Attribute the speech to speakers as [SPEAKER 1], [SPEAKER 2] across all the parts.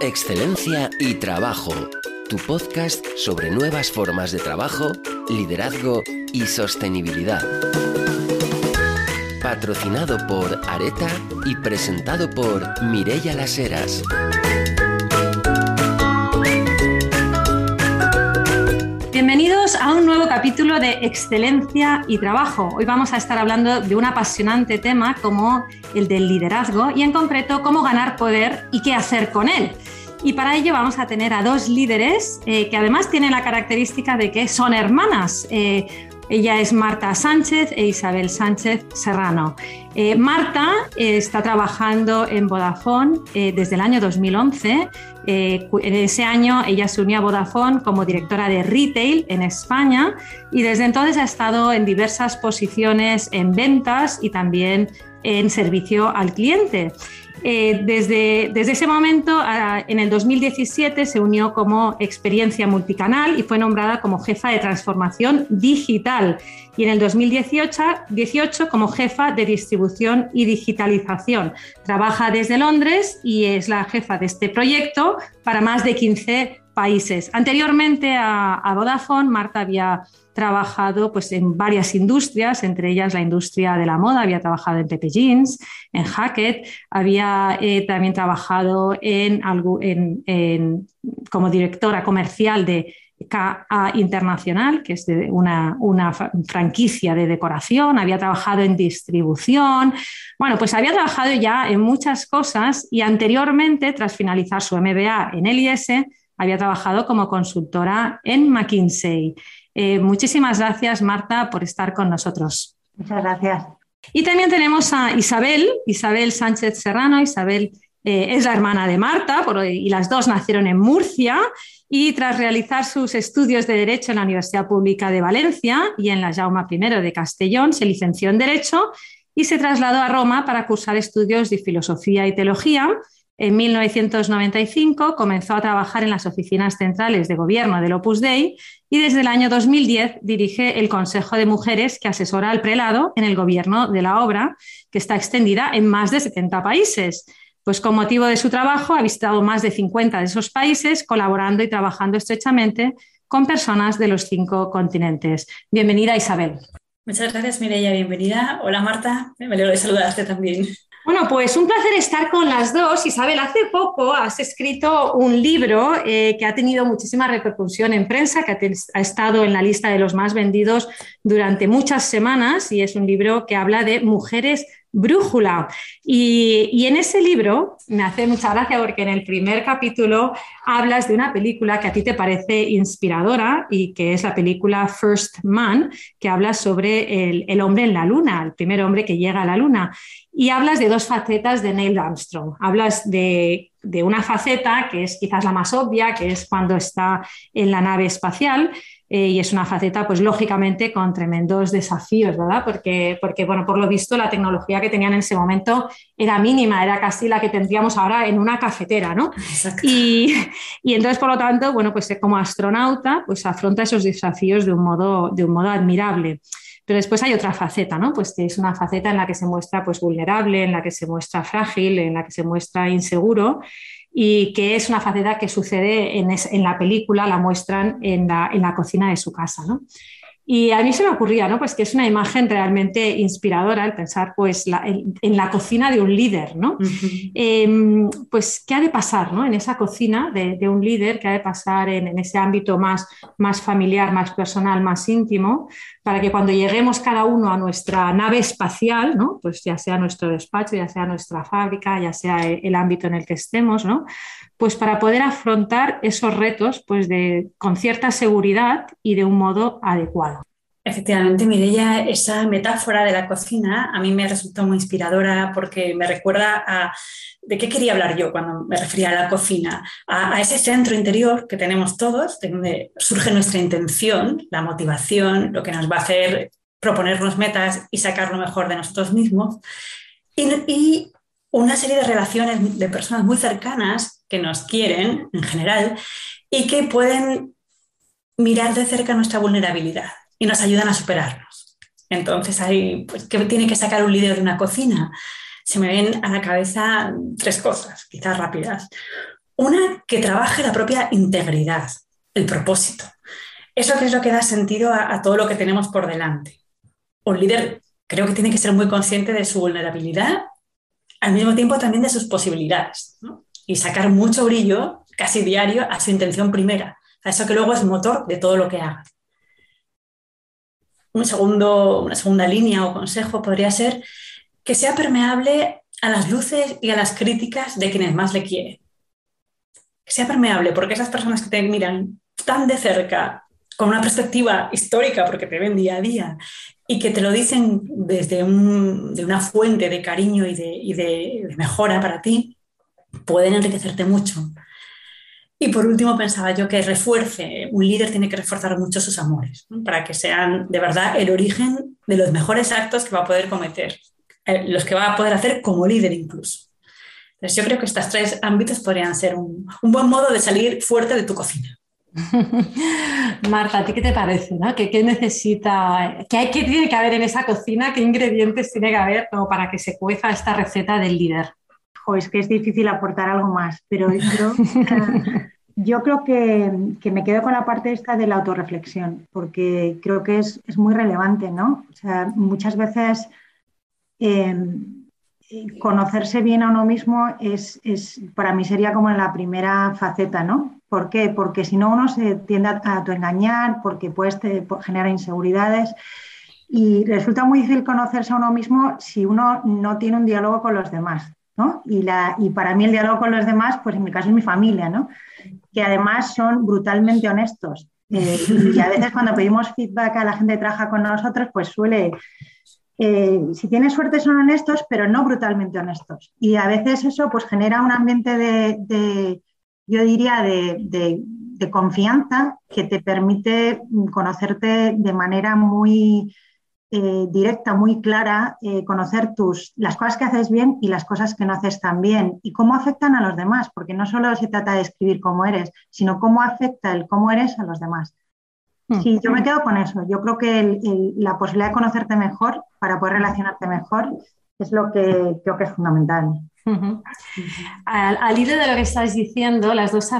[SPEAKER 1] Excelencia y Trabajo, tu podcast sobre nuevas formas de trabajo, liderazgo y sostenibilidad. Patrocinado por Areta y presentado por Mirella Las Heras.
[SPEAKER 2] Bienvenidos a un nuevo capítulo de Excelencia y Trabajo. Hoy vamos a estar hablando de un apasionante tema como el del liderazgo y en concreto cómo ganar poder y qué hacer con él. Y para ello vamos a tener a dos líderes eh, que además tienen la característica de que son hermanas. Eh, ella es Marta Sánchez e Isabel Sánchez Serrano. Eh, Marta está trabajando en Vodafone desde el año 2011. en ese año ella se unió a Vodafone como directora de retail en España y desde entonces ha estado en diversas posiciones en ventas y también en servicio al cliente. Eh, desde, ese momento, en el 2017, se unió como experiencia multicanal y fue nombrada como jefa de transformación digital. Y en el 2018 18, como jefa de distribución y digitalización. Trabaja desde Londres y es la jefa de este proyecto para más de 15 países. Anteriormente a, a Vodafone, Marta había trabajado pues, en varias industrias, entre ellas la industria de la moda, había trabajado en Pepe Jeans, en Hackett, había eh, también trabajado en, como directora comercial de KA Internacional, que es una, una, franquicia de decoración, había trabajado en distribución, bueno, pues había trabajado ya en muchas cosas y anteriormente, tras finalizar su MBA en el IS, había trabajado como consultora en McKinsey. Eh, muchísimas gracias, Marta, por estar con nosotros.
[SPEAKER 3] Muchas gracias.
[SPEAKER 2] Y también tenemos a Isabel, Isabel Sánchez Serrano. Isabel eh, es la hermana de Marta y las dos nacieron en Murcia. Y tras realizar sus estudios de Derecho en la Universidad Pública de Valencia y en la Jaume I de Castellón, se licenció en Derecho y se trasladó a Roma para cursar estudios de Filosofía y Teología en 1995 comenzó a trabajar en las oficinas centrales de gobierno del Opus Dei y desde el año 2010 dirige el Consejo de Mujeres que asesora al prelado en el gobierno de la obra, que está extendida en más de 70 países. Pues con motivo de su trabajo ha visitado más de 50 de esos países, colaborando y trabajando estrechamente con personas de los cinco continentes. Bienvenida, Isabel.
[SPEAKER 4] Muchas gracias, Mireia. Bienvenida. Hola, Marta. Me alegro de saludarte también.
[SPEAKER 2] Bueno, pues un placer estar con las dos. Isabel, hace poco has escrito un libro eh, que ha tenido muchísima repercusión en prensa, que ha, estado en la lista de los más vendidos durante muchas semanas y es un libro que habla de mujeres Brújula. Y, en ese libro me hace mucha gracia porque en el primer capítulo hablas de una película que a ti te parece inspiradora y que es la película First Man, que habla sobre el, el hombre en la luna, el primer hombre que llega a la luna. Y hablas de dos facetas de Neil Armstrong. Hablas de, de una faceta que es quizás la más obvia, que es cuando está en la nave espacial, eh, y es una faceta, pues lógicamente, con tremendos desafíos, ¿verdad? Porque, porque, bueno, por lo visto, la tecnología que tenían en ese momento era mínima, era casi la que tendríamos ahora en una cafetera, ¿no? Y, y, entonces, por lo tanto, bueno, pues como astronauta, pues afronta esos desafíos de un modo, de un modo admirable. Pero después hay otra faceta, ¿no? Pues que es una faceta en la que se muestra pues, vulnerable, en la que se muestra frágil, en la que se muestra inseguro y que es una faceta que sucede en, en la película, la muestran en la, en la, cocina de su casa. ¿no? Y a mí se me ocurría, ¿no? Pues que es una imagen realmente inspiradora el pensar pues, en, la cocina de un líder, ¿no? Em, pues, ¿qué ha de pasar ¿no? en esa cocina de, un líder? ¿Qué ha de pasar en, ese ámbito más, más familiar, más personal, más íntimo? Para que cuando lleguemos cada uno a nuestra nave espacial, ¿no? Pues ya sea nuestro despacho, ya sea nuestra fábrica, ya sea el, el ámbito en el que estemos, ¿no? Pues para poder afrontar esos retos pues de, con cierta seguridad y de un modo adecuado.
[SPEAKER 4] Efectivamente, Mireia, esa metáfora de la cocina a mí me resultó muy inspiradora porque me recuerda a de qué quería hablar yo cuando me refería a la cocina, a, ese centro interior que tenemos todos, de donde surge nuestra intención, la motivación, lo que nos va a hacer proponernos metas y sacar lo mejor de nosotros mismos. y una serie de relaciones de personas muy cercanas que nos quieren en general y que pueden mirar de cerca nuestra vulnerabilidad y nos ayudan a superarnos. Entonces, hay, pues, ¿qué tiene que sacar un líder de una cocina? Se me ven a la cabeza tres cosas, quizás rápidas. Una que trabaje la propia integridad, el propósito. Eso es lo que da sentido a, todo lo que tenemos por delante. Un líder creo que tiene que ser muy consciente de su vulnerabilidad, al mismo tiempo también de sus posibilidades, y sacar mucho brillo, casi diario, a su intención primera, a eso que luego es motor de todo lo que haga. Un segundo, una segunda línea o consejo podría ser que sea permeable a las luces y a las críticas de quienes más le quieren. Que sea permeable, porque esas personas que te miran tan de cerca, con una perspectiva histórica, porque te ven día a día, y que te lo dicen desde de una fuente de cariño y, de, mejora para ti, pueden enriquecerte mucho. Y por último, pensaba yo que refuerce, un líder tiene que reforzar mucho sus amores, para que sean de verdad el origen de los mejores actos que va a poder cometer, eh, los que va a poder hacer como líder incluso. Entonces yo creo que estos tres ámbitos podrían ser un, buen modo de salir fuerte de tu cocina.
[SPEAKER 2] Marta, ¿a ti qué te parece? ¿Qué, necesita, qué, tiene que haber en esa cocina? ¿Qué ingredientes tiene que haber como para que se cueza esta receta del líder?
[SPEAKER 3] Es que es difícil aportar algo más, pero yo, creo que, me quedo con la parte esta de la autorreflexión, porque creo que es, muy relevante, ¿no? O sea, muchas veces em, conocerse bien a uno mismo es, es, para mí sería como en la primera faceta, ¿no? ¿Por qué? Porque si no uno se tiende a, autoengañar, porque puede generar inseguridades y resulta muy difícil conocerse a uno mismo si uno no tiene un diálogo con los demás. Y, la, y para mí el diálogo con los demás, pues en mi caso es mi familia, ¿no? que además son brutalmente honestos. Eh, y a veces cuando pedimos feedback a la gente que trabaja con nosotros, pues suele, eh, si tienes suerte son honestos, pero no brutalmente honestos. Y a veces eso pues genera un ambiente de yo diría, de, confianza que te permite conocerte de manera muy eh, directa, muy clara, eh, conocer tus, las cosas que haces bien y las cosas que no haces tan bien y cómo afectan a los demás, porque no solo se trata de escribir cómo eres, sino cómo afecta el cómo eres a los demás. Hmm. Sí, yo me quedo con eso. Yo creo que la posibilidad de conocerte mejor para poder relacionarte mejor es lo que creo que es fundamental
[SPEAKER 2] al, hilo de lo que estáis diciendo, las dos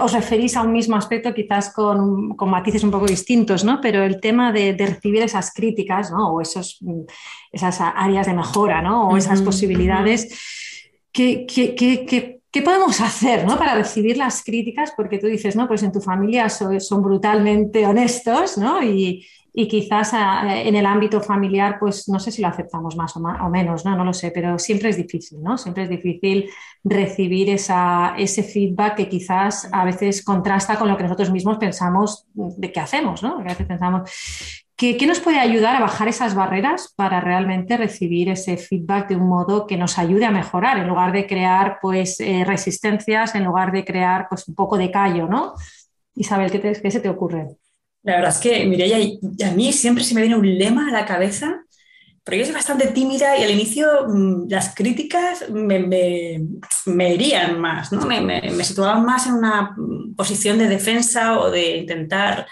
[SPEAKER 2] os referís a un mismo aspecto, quizás con, matices un poco distintos, ¿no? Pero el tema de, recibir esas críticas, ¿no? O esos, esas áreas de mejora, ¿no? O esas posibilidades. ¿Qué, podemos hacer ¿no? para recibir las críticas? Porque tú dices, no, pues en tu familia son, brutalmente honestos, ¿no? Y, y quizás ah, en el ámbito familiar, pues no sé si lo aceptamos más o, más, o menos, ¿no? no lo sé, pero siempre es difícil, ¿no? Siempre es difícil recibir ese feedback que quizás a veces contrasta con lo que nosotros mismos pensamos de qué hacemos, ¿no? Que a veces pensamos, ¿qué, nos puede ayudar a bajar esas barreras para realmente recibir ese feedback de un modo que nos ayude a mejorar, en lugar de crear pues eh, resistencias, en lugar de crear pues un poco de callo, ¿no? Isabel, ¿qué, qué se te ocurre?
[SPEAKER 4] La verdad es que, Mireia, a mí siempre se me viene un lema a la cabeza, porque yo soy bastante tímida y al inicio mm, las críticas me, me, herían más, ¿no? me, me, situaban más en una posición de defensa o de intentar,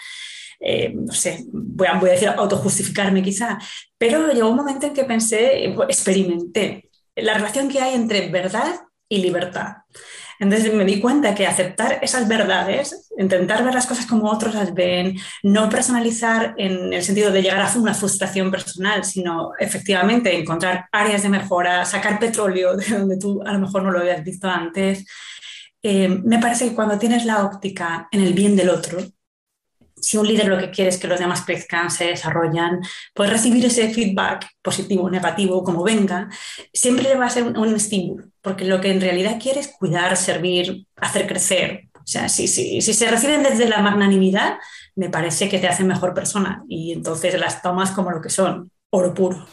[SPEAKER 4] eh, no sé, voy a, voy a decir autojustificarme quizá, pero llegó un momento en que pensé, experimenté la relación que hay entre verdad y libertad. Entonces me di cuenta que aceptar esas verdades, intentar ver las cosas como otros las ven, no personalizar en el sentido de llegar a una frustración personal, sino efectivamente encontrar áreas de mejora, sacar petróleo de donde tú a lo mejor no lo habías visto antes. Eh, me parece que cuando tienes la óptica en el bien del otro, si un líder lo que quiere es que los demás crezcan, se desarrollan, pues recibir ese feedback positivo o negativo, como venga, siempre va a ser un, estímulo, porque lo que en realidad quiere es cuidar, servir, hacer crecer. O sea, si, si, si se reciben desde la magnanimidad, me parece que te hacen mejor persona y entonces las tomas como lo que son, oro puro.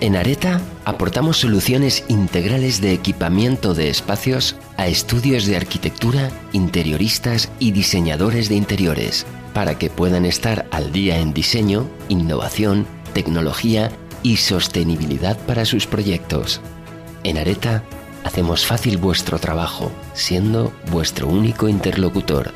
[SPEAKER 1] En Areta aportamos soluciones integrales de equipamiento de espacios a estudios de arquitectura, interioristas y diseñadores de interiores, para que puedan estar al día en diseño, innovación, tecnología y sostenibilidad para sus proyectos. En Areta hacemos fácil vuestro trabajo, siendo vuestro único interlocutor.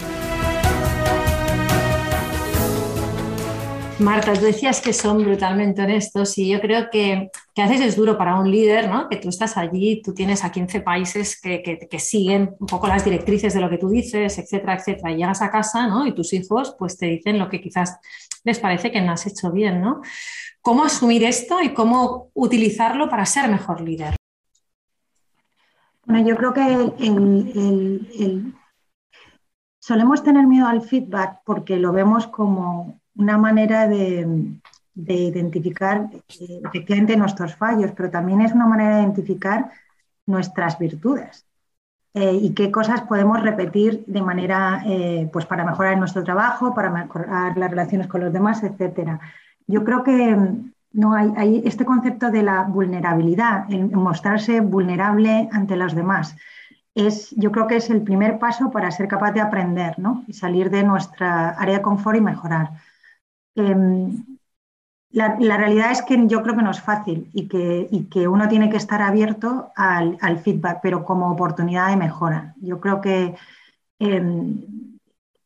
[SPEAKER 2] Marta, tú decías que son brutalmente honestos y yo creo que que a veces es duro para un líder, ¿no? Que tú estás allí, tú tienes a 15 países que, que, siguen un poco las directrices de lo que tú dices, etcétera, etcétera. Y llegas a casa, ¿no? Y tus hijos pues te dicen lo que quizás les parece que no has hecho bien, ¿no? ¿Cómo asumir esto y cómo utilizarlo para ser mejor líder?
[SPEAKER 3] Bueno, yo creo que solemos tener miedo al feedback porque lo vemos como una manera de, identificar eh, efectivamente nuestros fallos, pero también es una manera de identificar nuestras virtudes eh, y qué cosas podemos repetir de manera, eh, pues para mejorar nuestro trabajo, para mejorar las relaciones con los demás, etcétera. Yo creo que no hay, este concepto de la vulnerabilidad, el mostrarse vulnerable ante los demás. Es, yo creo que es el primer paso para ser capaz de aprender ¿no? y salir de nuestra área de confort y mejorar. Em, la, realidad es que yo creo que no es fácil y que, que uno tiene que estar abierto al, feedback, pero como oportunidad de mejora. Yo creo que em,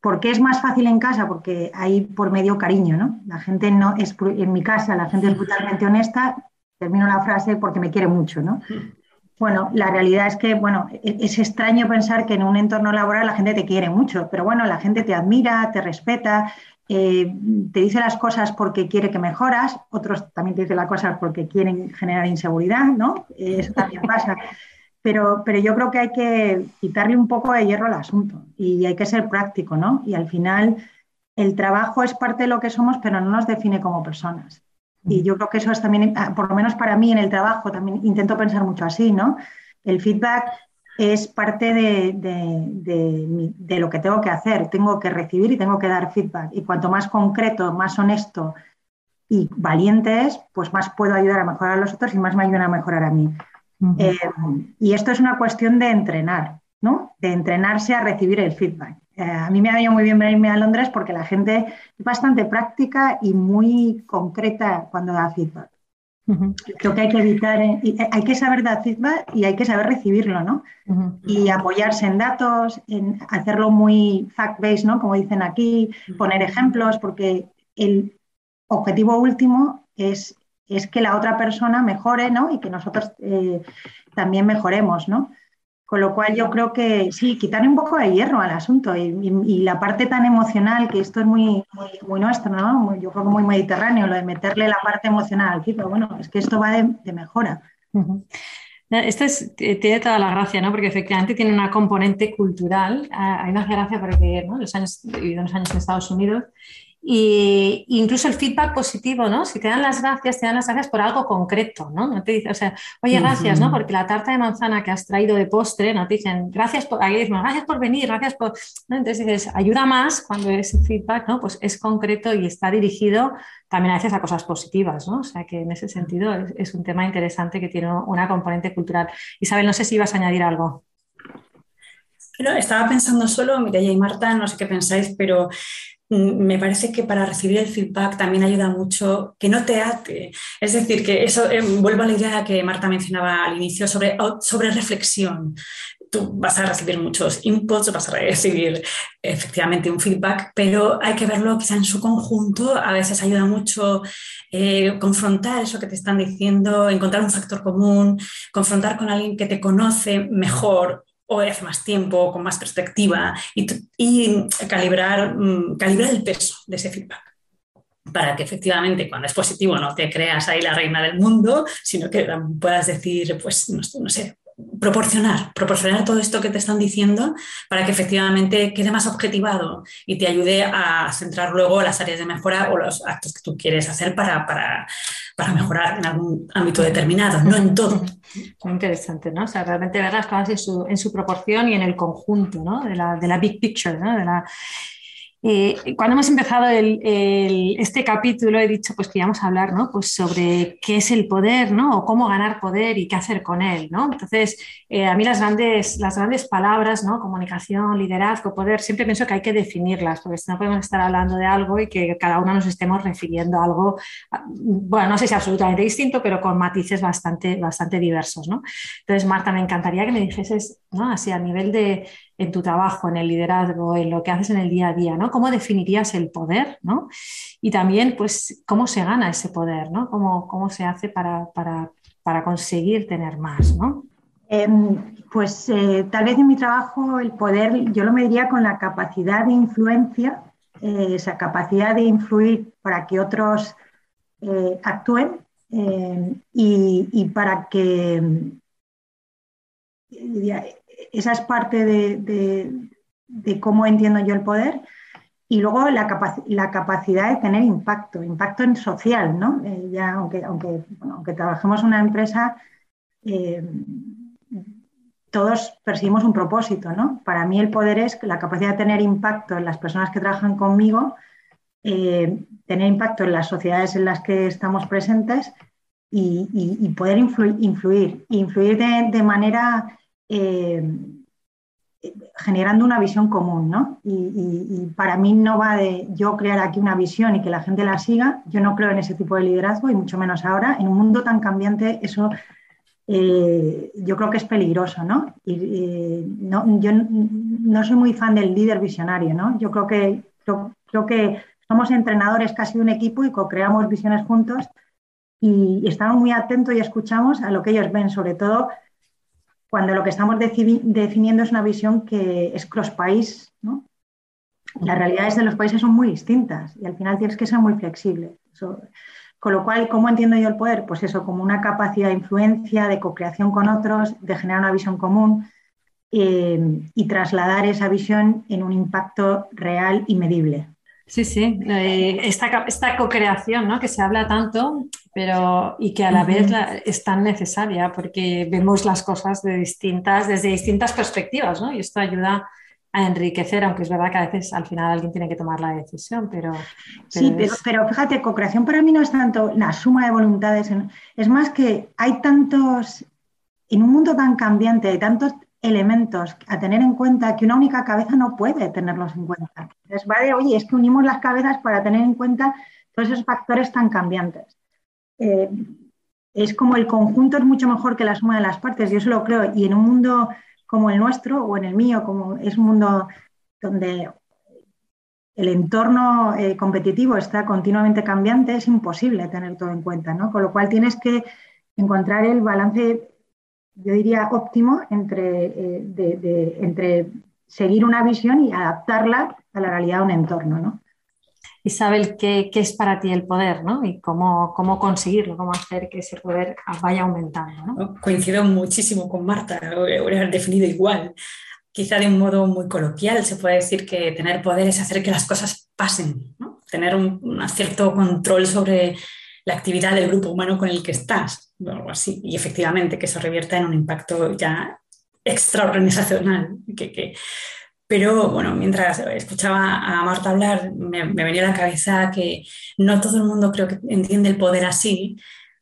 [SPEAKER 3] ¿Por qué es más fácil en casa? Porque hay por medio cariño, ¿no? La gente no es, en mi casa, la gente es brutalmente honesta, termino la frase porque me quiere mucho, ¿no? Bueno, la realidad es que, bueno, e-, es extraño pensar que en un entorno laboral la gente te quiere mucho, pero bueno, la gente te admira, te respeta, eh, te dice las cosas porque quiere que mejoras, otros también te dicen las cosas porque quieren generar inseguridad, ¿no? Eso también pasa. Pero, pero yo creo que hay que quitarle un poco de hierro al asunto y hay que ser práctico, ¿no? Y al final el trabajo es parte de lo que somos, pero no nos define como personas. Y yo creo que eso es también, ah, por lo menos para mí en el trabajo, también intento pensar mucho así, ¿no? El feedback es parte de, de, de, lo que tengo que hacer. Tengo que recibir y tengo que dar feedback. Y cuanto más concreto, más honesto y valiente es, pues más puedo ayudar a mejorar a los otros y más me ayudan a mejorar a mí. Eh, y esto es una cuestión de entrenar, ¿no? De entrenarse a recibir el feedback. Eh, a mí me ha ido muy bien venirme a Londres porque la gente es bastante práctica y muy concreta cuando da feedback. Creo que hay que evitar, eh, hay que saber dar feedback y hay que saber recibirlo, ¿no? Y apoyarse en datos, en hacerlo muy fact-based, ¿no? Como dicen aquí, poner ejemplos, porque el objetivo último es es que la otra persona mejore, ¿no? Y que nosotros eh, también mejoremos, ¿no? Con lo cual yo creo que sí, quitarle un poco de hierro al asunto y, la parte tan emocional, que esto es muy, muy, nuestro, ¿no? yo creo que muy mediterráneo, lo de meterle la parte emocional al tipo, bueno, es que esto va de, mejora.
[SPEAKER 2] Esto es, tiene toda la gracia, ¿no? Porque efectivamente tiene una componente cultural. Hay una gracia porque ¿no? los años, he vivido unos años en Estados Unidos y incluso el feedback positivo, ¿no? Si te dan las gracias, te dan las gracias por algo concreto, ¿no? No te dicen, o sea, oye, gracias, ¿no? Porque la tarta de manzana que has traído de postre, ¿no? Te dicen, gracias por, gracias por venir, gracias por, Entonces dices, ayuda más cuando ese feedback, ¿no? Pues es concreto y está dirigido también a veces a cosas positivas, ¿no? O sea, que en ese sentido es, un tema interesante que tiene una componente cultural. Isabel, no sé si ibas a añadir algo.
[SPEAKER 4] estaba pensando solo, Mireia y Marta, no sé qué pensáis, pero me parece que para recibir el feedback también ayuda mucho que no te ate. Es decir, que eso, eh, vuelvo a la idea que Marta mencionaba al inicio sobre, sobre reflexión. Tú vas a recibir muchos inputs, vas a recibir efectivamente un feedback, pero hay que verlo quizá en su conjunto. A veces ayuda mucho eh, confrontar eso que te están diciendo, encontrar un factor común, confrontar con alguien que te conoce mejor o hace más tiempo, con más perspectiva y, calibrar, mm, calibrar el peso de ese feedback. Para que efectivamente cuando es positivo no te creas ahí la reina del mundo, sino que puedas decir, pues, no sé, proporcionar, proporcionar todo esto que te están diciendo para que efectivamente quede más objetivado y te ayude a centrar luego las áreas de mejora o los actos que tú quieres hacer para, para, mejorar en algún ámbito determinado, no en todo.
[SPEAKER 2] Muy interesante, ¿no? O sea, realmente ver las cosas en su, en su proporción y en el conjunto, ¿no? De la, de la big picture, ¿no? Eh, cuando hemos empezado este capítulo he dicho pues que íbamos a hablar ¿no? pues sobre qué es el poder ¿no? o cómo ganar poder y qué hacer con él. ¿no? Entonces, eh, a mí las grandes, las grandes palabras, ¿no? comunicación, liderazgo, poder, siempre pienso que hay que definirlas, porque si no podemos estar hablando de algo y que cada uno nos estemos refiriendo a algo, bueno, no sé si absolutamente distinto, pero con matices bastante, bastante diversos. ¿no? Entonces, Marta, me encantaría que me dijeses Así a nivel de en tu trabajo, en el liderazgo, en lo que haces en el día a día, ¿no? ¿Cómo definirías el poder, ¿no? Y también, pues, cómo se gana ese poder, ¿no? ¿Cómo, cómo se hace para, para, conseguir tener más, ¿no?
[SPEAKER 3] Em, pues eh, tal vez en mi trabajo el poder yo lo mediría con la capacidad de influencia, eh, esa capacidad de influir para que otros eh, actúen y, para que esa es parte de, cómo entiendo yo el poder. Y luego la, capacidad de tener impacto, impacto en social, ¿no? Eh, ya, aunque, aunque, aunque trabajemos en una empresa, eh, todos perseguimos un propósito, ¿no? Para mí el poder es la capacidad de tener impacto en las personas que trabajan conmigo, eh, tener impacto en las sociedades en las que estamos presentes y, poder influir, influir, influir de manera eh, generando una visión común, ¿no? Y, para mí no va de yo crear aquí una visión y que la gente la siga, yo no creo en ese tipo de liderazgo y mucho menos ahora, en un mundo tan cambiante, eso eh, yo creo que es peligroso, ¿no? Y, no, yo no soy muy fan del líder visionario, ¿no? Yo creo que, creo, que somos entrenadores casi de un equipo y co-creamos visiones juntos y estamos muy atentos y escuchamos a lo que ellos ven, sobre todo cuando lo que estamos definiendo es una visión que es cross-país, ¿no? Las realidades de los países son muy distintas y al final tienes que ser muy flexible. con lo cual, ¿cómo entiendo yo el poder? Pues eso, como una capacidad de influencia, de co-creación con otros, de generar una visión común eh, y trasladar esa visión en un impacto real y medible.
[SPEAKER 2] Sí, sí, eh, esta, esta co-creación ¿no? que se habla tanto, pero y que a la vez es tan necesaria porque vemos las cosas de distintas, desde distintas perspectivas, ¿no? Y esto ayuda a enriquecer, aunque es verdad que a veces al final alguien tiene que tomar la decisión, pero...
[SPEAKER 3] sí, pero, pero, fíjate, co-creación para mí no es tanto la suma de voluntades, es más que hay tantos, en un mundo tan cambiante, hay tantos elementos a tener en cuenta que una única cabeza no puede tenerlos en cuenta. Es vale, oye, es que unimos las cabezas para tener en cuenta todos esos factores tan cambiantes. Eh, es como el conjunto es mucho mejor que la suma de las partes, yo eso lo creo. Y en un mundo como el nuestro o en el mío, como es un mundo donde el entorno eh, competitivo está continuamente cambiante, es imposible tener todo en cuenta, ¿no? Con lo cual tienes que encontrar el balance yo diría, óptimo entre, eh, entre seguir una visión y adaptarla a la realidad de un entorno, ¿no?
[SPEAKER 2] Isabel, ¿qué, ¿qué, es para ti el poder ¿no? y cómo, cómo, conseguirlo, cómo hacer que ese poder vaya aumentando? ¿no?
[SPEAKER 4] Coincido muchísimo con Marta, lo he definido igual. Quizá de un modo muy coloquial se puede decir que tener poder es hacer que las cosas pasen, ¿no? tener un, un cierto control sobre la actividad del grupo humano con el que estás, o algo así. Y efectivamente que eso revierta en un impacto ya extraorganizacional. Que, Pero bueno, mientras escuchaba a Marta hablar, me, me, venía a la cabeza que no todo el mundo creo que entiende el poder así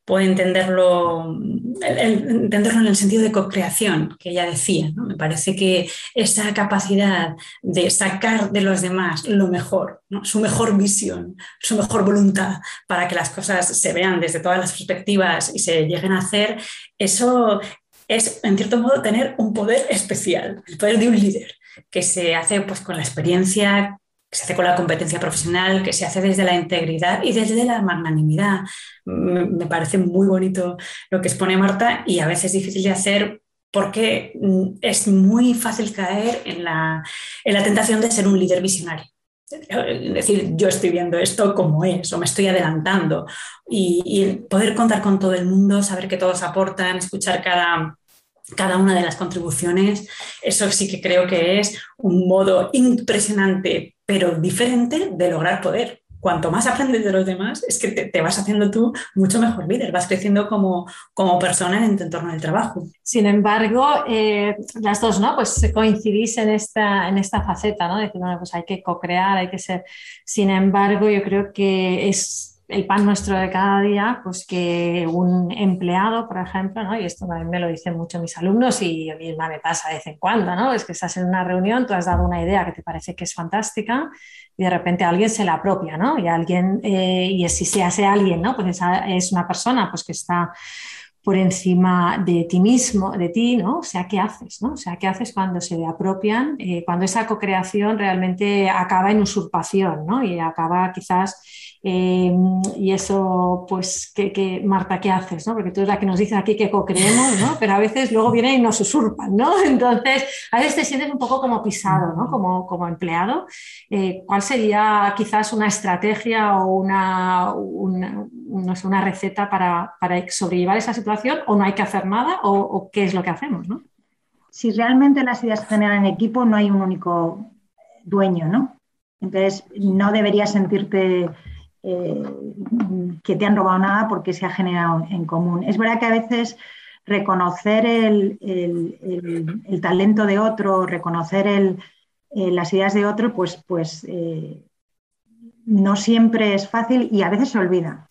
[SPEAKER 4] puede entenderlo, entenderlo en el sentido de co-creación que ella decía. Me parece que esa capacidad de sacar de los demás lo mejor, su mejor visión, su mejor voluntad para que las cosas se vean desde todas las perspectivas y se lleguen a hacer, eso es, en cierto modo, tener un poder especial, el poder de un líder que se hace pues, con la experiencia que se hace con la competencia profesional, que se hace desde la integridad y desde la magnanimidad. Me, parece muy bonito lo que expone Marta y a veces difícil de hacer porque mm, es muy fácil caer en la, en la tentación de ser un líder visionario. Es decir, yo estoy viendo esto como es, o me estoy adelantando, y, y, poder contar con todo el mundo, saber que todos aportan, escuchar cada, cada una de las contribuciones, eso sí que creo que es un modo impresionante, pero diferente de lograr poder. Cuanto más aprendes de los demás, es que te, vas haciendo tú mucho mejor líder, vas creciendo como, como persona en tu entorno de trabajo.
[SPEAKER 2] Sin embargo, eh, las dos, ¿no? Pues coincidís en esta, en esta faceta, ¿no? De que, bueno, pues hay que co-crear, hay que ser. Sin embargo, yo creo que es el pan nuestro de cada día, pues que un empleado, por ejemplo, ¿no? y esto también me lo dicen mucho mis alumnos y a mí misma me pasa de vez en cuando, ¿no? es que estás en una reunión, tú has dado una idea que te parece que es fantástica y de repente alguien se la apropia, ¿no? Y alguien, eh, y si se hace alguien, ¿no? Pues es una persona pues que está por encima de ti mismo, de ti, ¿no? O sea, ¿qué haces? ¿no? O sea, ¿qué haces cuando se apropian, eh, cuando esa co-creación realmente acaba en usurpación, ¿no? Y acaba quizás Em, y eso, pues, que, Marta, ¿qué haces? ¿no? Porque tú eres la que nos dice aquí que co-creemos, ¿no? pero a veces luego vienen y nos usurpan. ¿no? Entonces, a veces te sientes un poco como pisado, ¿no? como, como empleado. Eh, ¿Cuál sería quizás una estrategia o una, una, una receta para, para, sobrellevar esa situación? ¿O no hay que hacer nada? ¿O, o qué es lo que hacemos? ¿no?
[SPEAKER 3] Si realmente las ideas se generan en equipo, no hay un único dueño, ¿no? Entonces, no deberías sentirte eh, que te han robado nada porque se ha generado en común. Es verdad que a veces reconocer el, talento de otro, reconocer eh, las ideas de otro, pues, pues eh, no siempre es fácil y a veces se olvida.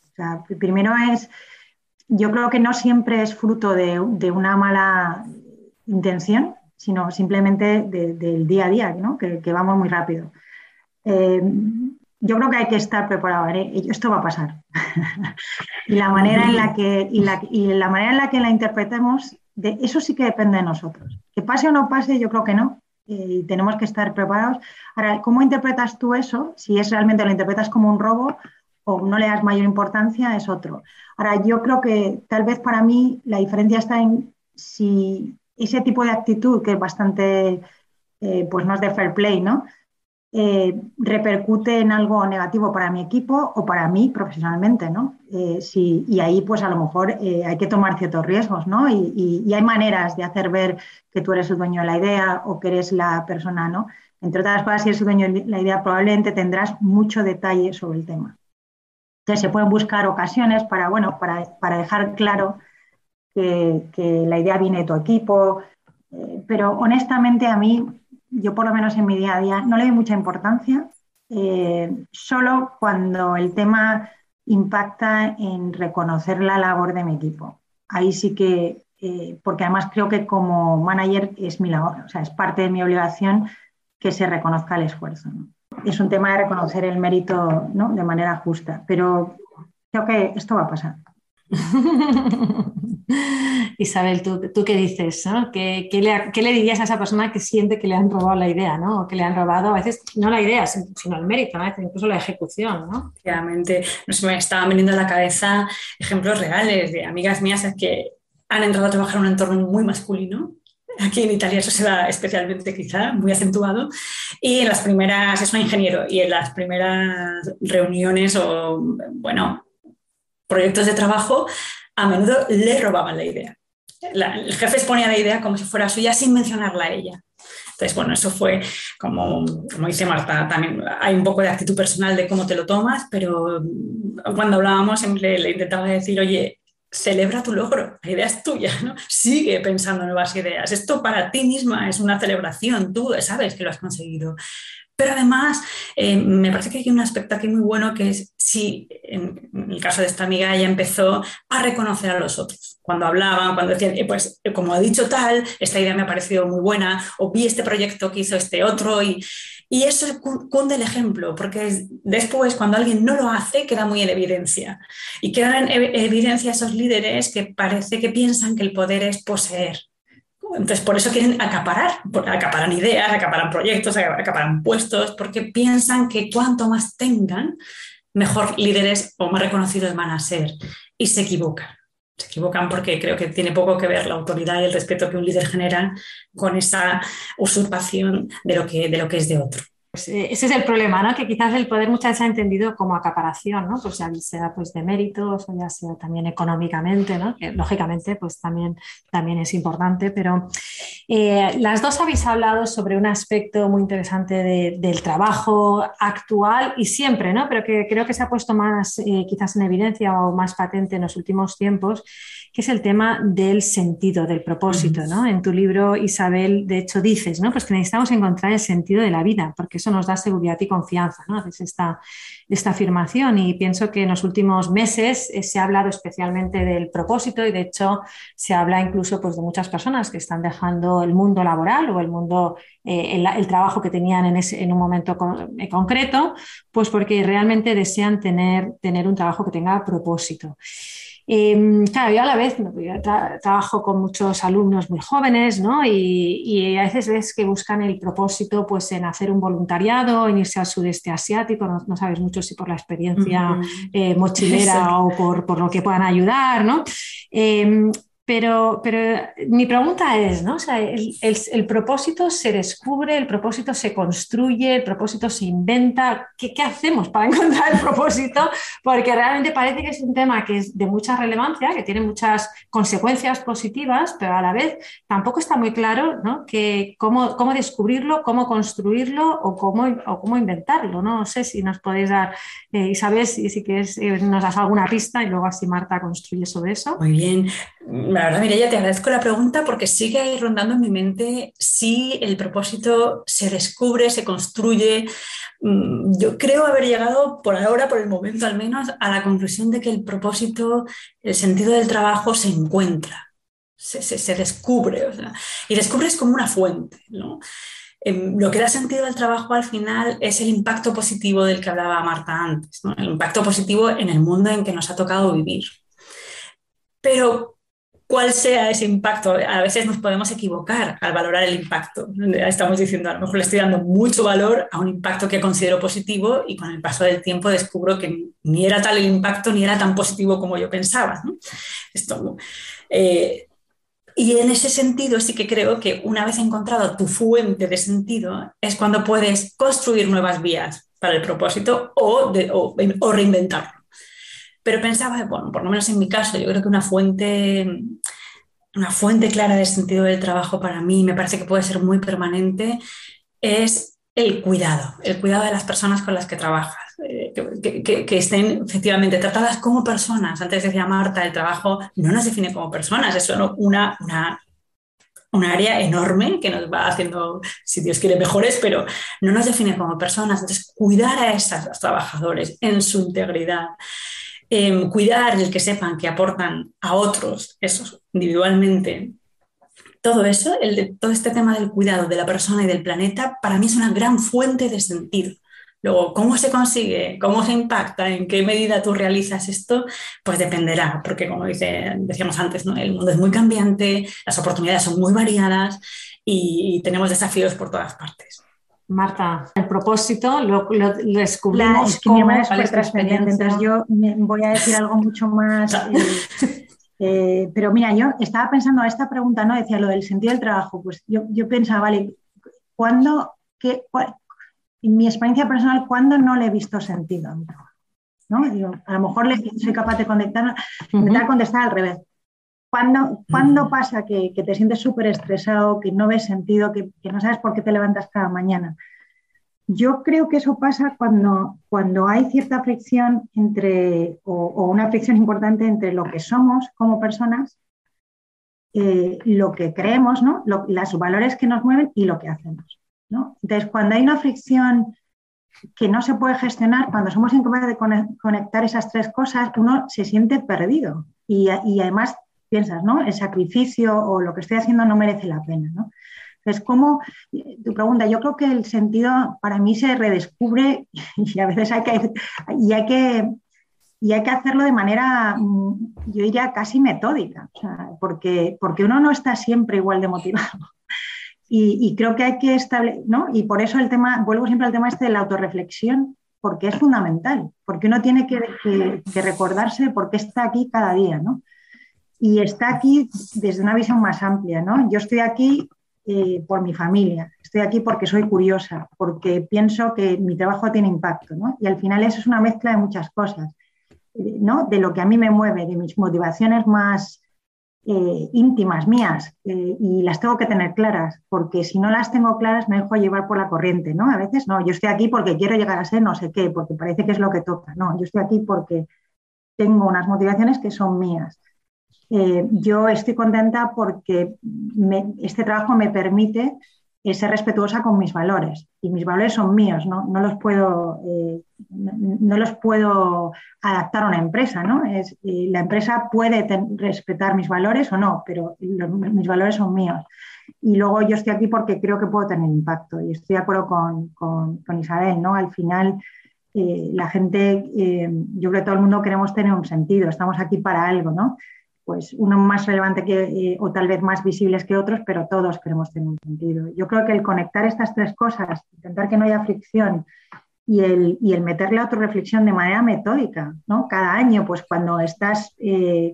[SPEAKER 3] primero es, yo creo que no siempre es fruto de, una mala intención, sino simplemente del día a día, que, vamos muy rápido yo creo que hay que estar preparado. ¿eh? Esto va a pasar. y, la manera en la que, y, la, manera en la que la interpretemos, eso sí que depende de nosotros. Que pase o no pase, yo creo que no. Y tenemos que estar preparados. Ahora, ¿cómo interpretas tú eso? Si es realmente lo interpretas como un robo o no le das mayor importancia, es otro. Ahora, yo creo que tal vez para mí la diferencia está en si ese tipo de actitud, que es bastante, eh, pues no es de fair play, ¿no? Eh, repercute en algo negativo para mi equipo o para mí profesionalmente, ¿no? Eh, y ahí, pues a lo mejor eh, hay que tomar ciertos riesgos, ¿no? Y, hay maneras de hacer ver que tú eres el dueño de la idea o que eres la persona, ¿no? Entre otras cosas, si eres el dueño de la idea, probablemente tendrás mucho detalle sobre el tema. Entonces, se pueden buscar ocasiones para, bueno, para, dejar claro que, que, la idea viene de tu equipo, pero honestamente a mí yo por lo menos en mi día a día no le doy mucha importancia, eh, solo cuando el tema impacta en reconocer la labor de mi equipo. Ahí sí que, eh, porque además creo que como manager es mi labor, o sea, es parte de mi obligación que se reconozca el esfuerzo. Es un tema de reconocer el mérito de manera justa, pero creo que esto va a pasar.
[SPEAKER 2] Isabel, ¿tú, qué dices? ¿Qué, le, dirías a esa persona que siente que le han robado la idea, ¿no? Que le han robado a veces no la idea, sino el mérito, incluso la ejecución, ¿no?
[SPEAKER 4] Realmente, me estaban viniendo a la cabeza ejemplos reales de amigas mías que han entrado a trabajar en un entorno muy masculino Aquí en Italia eso se da especialmente quizá, muy acentuado. Y en las primeras, es un ingeniero, y en las primeras reuniones o, bueno, proyectos de trabajo, a menudo le robaban la idea. el jefe exponía la idea como si fuera suya sin mencionarla a ella. Entonces, bueno, eso fue como, como dice Marta, también hay un poco de actitud personal de cómo te lo tomas, pero cuando hablábamos siempre le intentaba decir, oye, celebra tu logro, la idea es tuya, ¿no? Sigue pensando nuevas ideas. Esto para ti misma es una celebración, tú sabes que lo has conseguido. Pero además, eh, me parece que hay un aspecto aquí muy bueno que es si, en, el caso de esta amiga, ella empezó a reconocer a los otros. Cuando hablaban, cuando decían, eh, pues eh, como ha dicho tal, esta idea me ha parecido muy buena, o vi este proyecto que hizo este otro, y, y eso cunde el ejemplo, porque después, cuando alguien no lo hace, queda muy en evidencia. Y quedan en evidencia esos líderes que parece que piensan que el poder es poseer entonces, por eso quieren acaparar, acaparan ideas, acaparan proyectos, acaparan puestos, porque piensan que cuanto más tengan, mejor líderes o más reconocidos van a ser. Y se equivocan. Se equivocan porque creo que tiene poco que ver la autoridad y el respeto que un líder genera con esa usurpación de lo que, de lo que es de otro.
[SPEAKER 2] Pues, eh, ese es el problema, ¿no? que quizás el poder muchas veces ha entendido como acaparación, ¿no? pues ya sea pues, de méritos o ya sea también económicamente, ¿no? que lógicamente pues, también, también es importante, pero eh, las dos habéis hablado sobre un aspecto muy interesante del trabajo actual y siempre, ¿no? pero que creo que se ha puesto más eh, quizás en evidencia o más patente en los últimos tiempos, que es el tema del sentido, del propósito. ¿no? En tu libro, Isabel, de hecho dices ¿no? pues que necesitamos encontrar el sentido de la vida, porque eso nos da seguridad y confianza, ¿no? Haces esta, esta afirmación y pienso que en los últimos meses eh, se ha hablado especialmente del propósito y de hecho se habla incluso pues, de muchas personas que están dejando el mundo laboral o el mundo, eh, el, trabajo que tenían en, ese, en un momento eh, concreto, pues porque realmente desean tener, tener un trabajo que tenga propósito. Em, claro, yo a la vez trabajo con muchos alumnos muy jóvenes, ¿no? Y, a veces ves que buscan el propósito pues, en hacer un voluntariado, en irse al sudeste asiático, no, sabes mucho si por la experiencia eh, mochilera o por, por, lo que puedan ayudar, ¿no? Em, pero, pero mi pregunta es, ¿no? O sea, el, propósito se descubre, el propósito se construye, el propósito se inventa. ¿Qué, ¿Qué, hacemos para encontrar el propósito? Porque realmente parece que es un tema que es de mucha relevancia, que tiene muchas consecuencias positivas, pero a la vez tampoco está muy claro ¿no? que cómo, cómo descubrirlo, cómo construirlo o cómo, o cómo inventarlo. ¿no? sé si nos podéis dar, eh, Isabel, si, si quieres, eh, nos das alguna pista y luego así Marta construye sobre eso.
[SPEAKER 4] Muy bien. La verdad, Mireia, te agradezco la pregunta porque sigue ahí rondando en mi mente si el propósito se descubre, se construye. Mm, yo creo haber llegado por ahora, por el momento al menos, a la conclusión de que el propósito, el sentido del trabajo se encuentra, se, descubre. y descubres como una fuente. Em, lo que da sentido al trabajo al final es el impacto positivo del que hablaba Marta antes, el impacto positivo en el mundo en que nos ha tocado vivir. Pero cuál sea ese impacto. A veces nos podemos equivocar al valorar el impacto. Estamos diciendo, a lo mejor le estoy dando mucho valor a un impacto que considero positivo y con el paso del tiempo descubro que ni era tal el impacto ni era tan positivo como yo pensaba. Esto, eh, y en ese sentido sí que creo que una vez encontrado tu fuente de sentido es cuando puedes construir nuevas vías para el propósito o, o reinventarlo. Pero pensaba, bueno, por lo menos en mi caso, yo creo que una fuente, una fuente clara de sentido del trabajo para mí, me parece que puede ser muy permanente, es el cuidado, el cuidado de las personas con las que trabajas, eh, que, estén efectivamente tratadas como personas. Antes decía Marta, el trabajo no nos define como personas, es una, una, un área enorme que nos va haciendo, si Dios quiere, mejores, pero no nos define como personas. Entonces, cuidar a esos trabajadores en su integridad, Em, cuidar el que sepan que aportan a otros, esos individualmente. Todo eso, todo este tema del cuidado de la persona y del planeta, para mí es una gran fuente de sentido. Luego, ¿cómo se consigue? ¿Cómo se impacta? ¿En qué medida tú realizas esto? Pues dependerá, porque como decíamos antes, el mundo es muy cambiante, las oportunidades son muy variadas y tenemos desafíos por todas partes.
[SPEAKER 2] Marta, el propósito lo, descubrimos.
[SPEAKER 3] es que mi hermana es súper trascendente, entonces yo voy a decir algo mucho más. Eh, eh, pero mira, yo estaba pensando a esta pregunta, ¿no? Decía lo del sentido del trabajo. Pues yo, yo pensaba, vale, ¿cuándo, qué, en mi experiencia personal, ¿cuándo no le he visto sentido a mi trabajo? ¿no? a lo mejor le, soy capaz de contestar, contestar al revés. ¿Cuándo, pasa que, te sientes súper estresado, que no ves sentido, que, no sabes por qué te levantas cada mañana? Yo creo que eso pasa cuando, cuando hay cierta fricción entre, o, una fricción importante entre lo que somos como personas, eh, lo que creemos, ¿no? los valores que nos mueven y lo que hacemos. Entonces, cuando hay una fricción que no se puede gestionar, cuando somos incapaces de conectar esas tres cosas, uno se siente perdido y, y además piensas, ¿no? El sacrificio o lo que estoy haciendo no merece la pena, ¿no? Entonces, ¿cómo? Tu pregunta, yo creo que el sentido para mí se redescubre y a veces hay que, y hay que, y hay que hacerlo de manera, mm, yo diría, casi metódica, porque, porque uno no está siempre igual de motivado. Y, creo que hay que establecer, ¿no? Y por eso el tema, vuelvo siempre al tema este de la autorreflexión, porque es fundamental, porque uno tiene que, que, recordarse por qué está aquí cada día, ¿no? Y está aquí desde una visión más amplia. ¿no? Yo estoy aquí eh, por mi familia, estoy aquí porque soy curiosa, porque pienso que mi trabajo tiene impacto. ¿no? Y al final eso es una mezcla de muchas cosas, eh, ¿no? de lo que a mí me mueve, de mis motivaciones más eh, íntimas, mías, y las tengo que tener claras, porque si no las tengo claras me dejo llevar por la corriente. ¿no? A veces no, yo estoy aquí porque quiero llegar a ser no sé qué, porque parece que es lo que toca. No, yo estoy aquí porque tengo unas motivaciones que son mías. Eh, yo estoy contenta porque este trabajo me permite eh, ser respetuosa con mis valores y mis valores son míos, no, los, puedo, eh, no, los puedo adaptar a una empresa. ¿no? Es, la empresa puede respetar mis valores o no, pero mis valores son míos. Y luego yo estoy aquí porque creo que puedo tener impacto y estoy de acuerdo con, con, con Isabel. ¿no? Al final la gente, yo creo que todo el mundo queremos tener un sentido, estamos aquí para algo, ¿no? Pues uno más relevante que, eh, o tal vez más visibles que otros, pero todos queremos tener un sentido. Yo creo que el conectar estas tres cosas, intentar que no haya fricción y el, y el meterle a reflexión de manera metódica, ¿no? Cada año, pues cuando estás,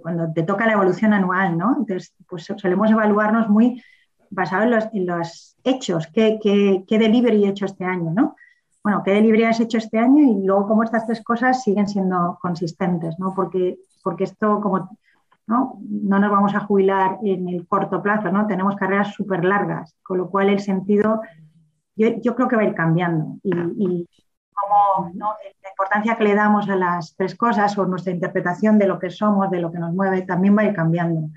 [SPEAKER 3] cuando te toca la evolución anual, ¿no? Entonces, pues solemos evaluarnos muy basado en los, en los hechos, qué, qué, qué delivery he hecho este año, ¿no? bueno, qué delivery has hecho este año y luego cómo estas tres cosas siguen siendo consistentes, ¿no? Porque, porque esto, como ¿no? no nos vamos a jubilar en el corto plazo, ¿no? Tenemos carreras súper largas, con lo cual el sentido, yo, creo que va a ir cambiando. Y, como la importancia que le damos a las tres cosas o nuestra interpretación de lo que somos, de lo que nos mueve, también va a ir cambiando.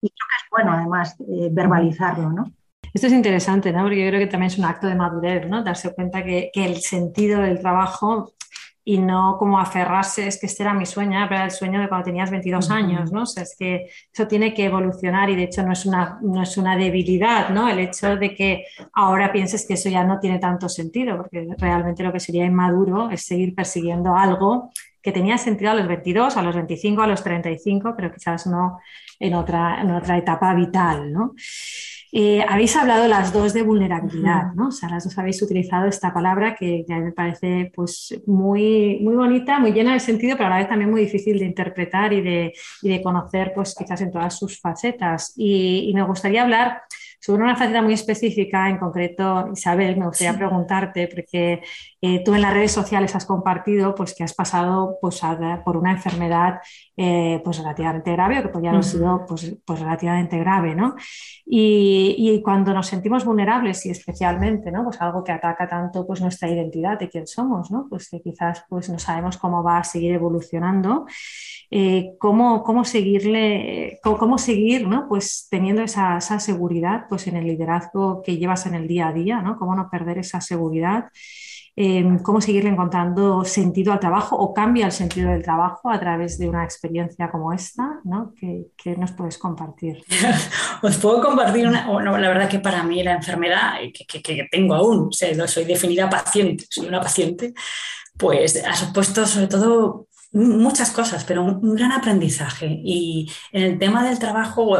[SPEAKER 3] Y creo que es bueno, además, eh, verbalizarlo, ¿no?
[SPEAKER 2] Esto es interesante, ¿no? Porque yo creo que también es un acto de madurez, ¿no? Darse cuenta que, el sentido del trabajo y no como aferrarse, es que este era mi sueño, pero era el sueño de cuando tenías 22 años, ¿no? O sea, es que eso tiene que evolucionar y de hecho no es una, no es una debilidad, ¿no? El hecho de que ahora pienses que eso ya no tiene tanto sentido, porque realmente lo que sería inmaduro es seguir persiguiendo algo que tenía sentido a los 22, a los 25, a los 35, pero quizás no en otra, en otra etapa vital, ¿no? Eh, habéis hablado las dos de vulnerabilidad, ¿no? O sea, las dos habéis utilizado esta palabra que ya me parece pues, muy, muy bonita, muy llena de sentido, pero a la vez también muy difícil de interpretar y de, y de conocer, pues quizás en todas sus facetas. Y, y me gustaría hablar sobre una faceta muy específica, en concreto, Isabel, me gustaría preguntarte, porque eh, tú en las redes sociales has compartido pues, que has pasado pues, por una enfermedad eh, pues, relativamente grave, o que podría haber sido pues, pues, relativamente grave. ¿no? Y, y, cuando nos sentimos vulnerables, y especialmente ¿no? pues algo que ataca tanto pues, nuestra identidad de quién somos, ¿no? pues que quizás pues, no sabemos cómo va a seguir evolucionando. Eh, cómo, cómo, seguirle, cómo, seguir ¿no? pues teniendo esa, esa, seguridad pues en el liderazgo que llevas en el día a día, ¿no? cómo no perder esa seguridad, eh, cómo seguirle encontrando sentido al trabajo o cambia el sentido del trabajo a través de una experiencia como esta, ¿no? ¿Qué, nos puedes compartir?
[SPEAKER 4] Os puedo compartir una, bueno, la verdad que para mí la enfermedad que, que tengo aún, soy definida paciente, soy una paciente, pues ha supuesto sobre todo muchas cosas, pero un, gran aprendizaje. Y en el tema del trabajo,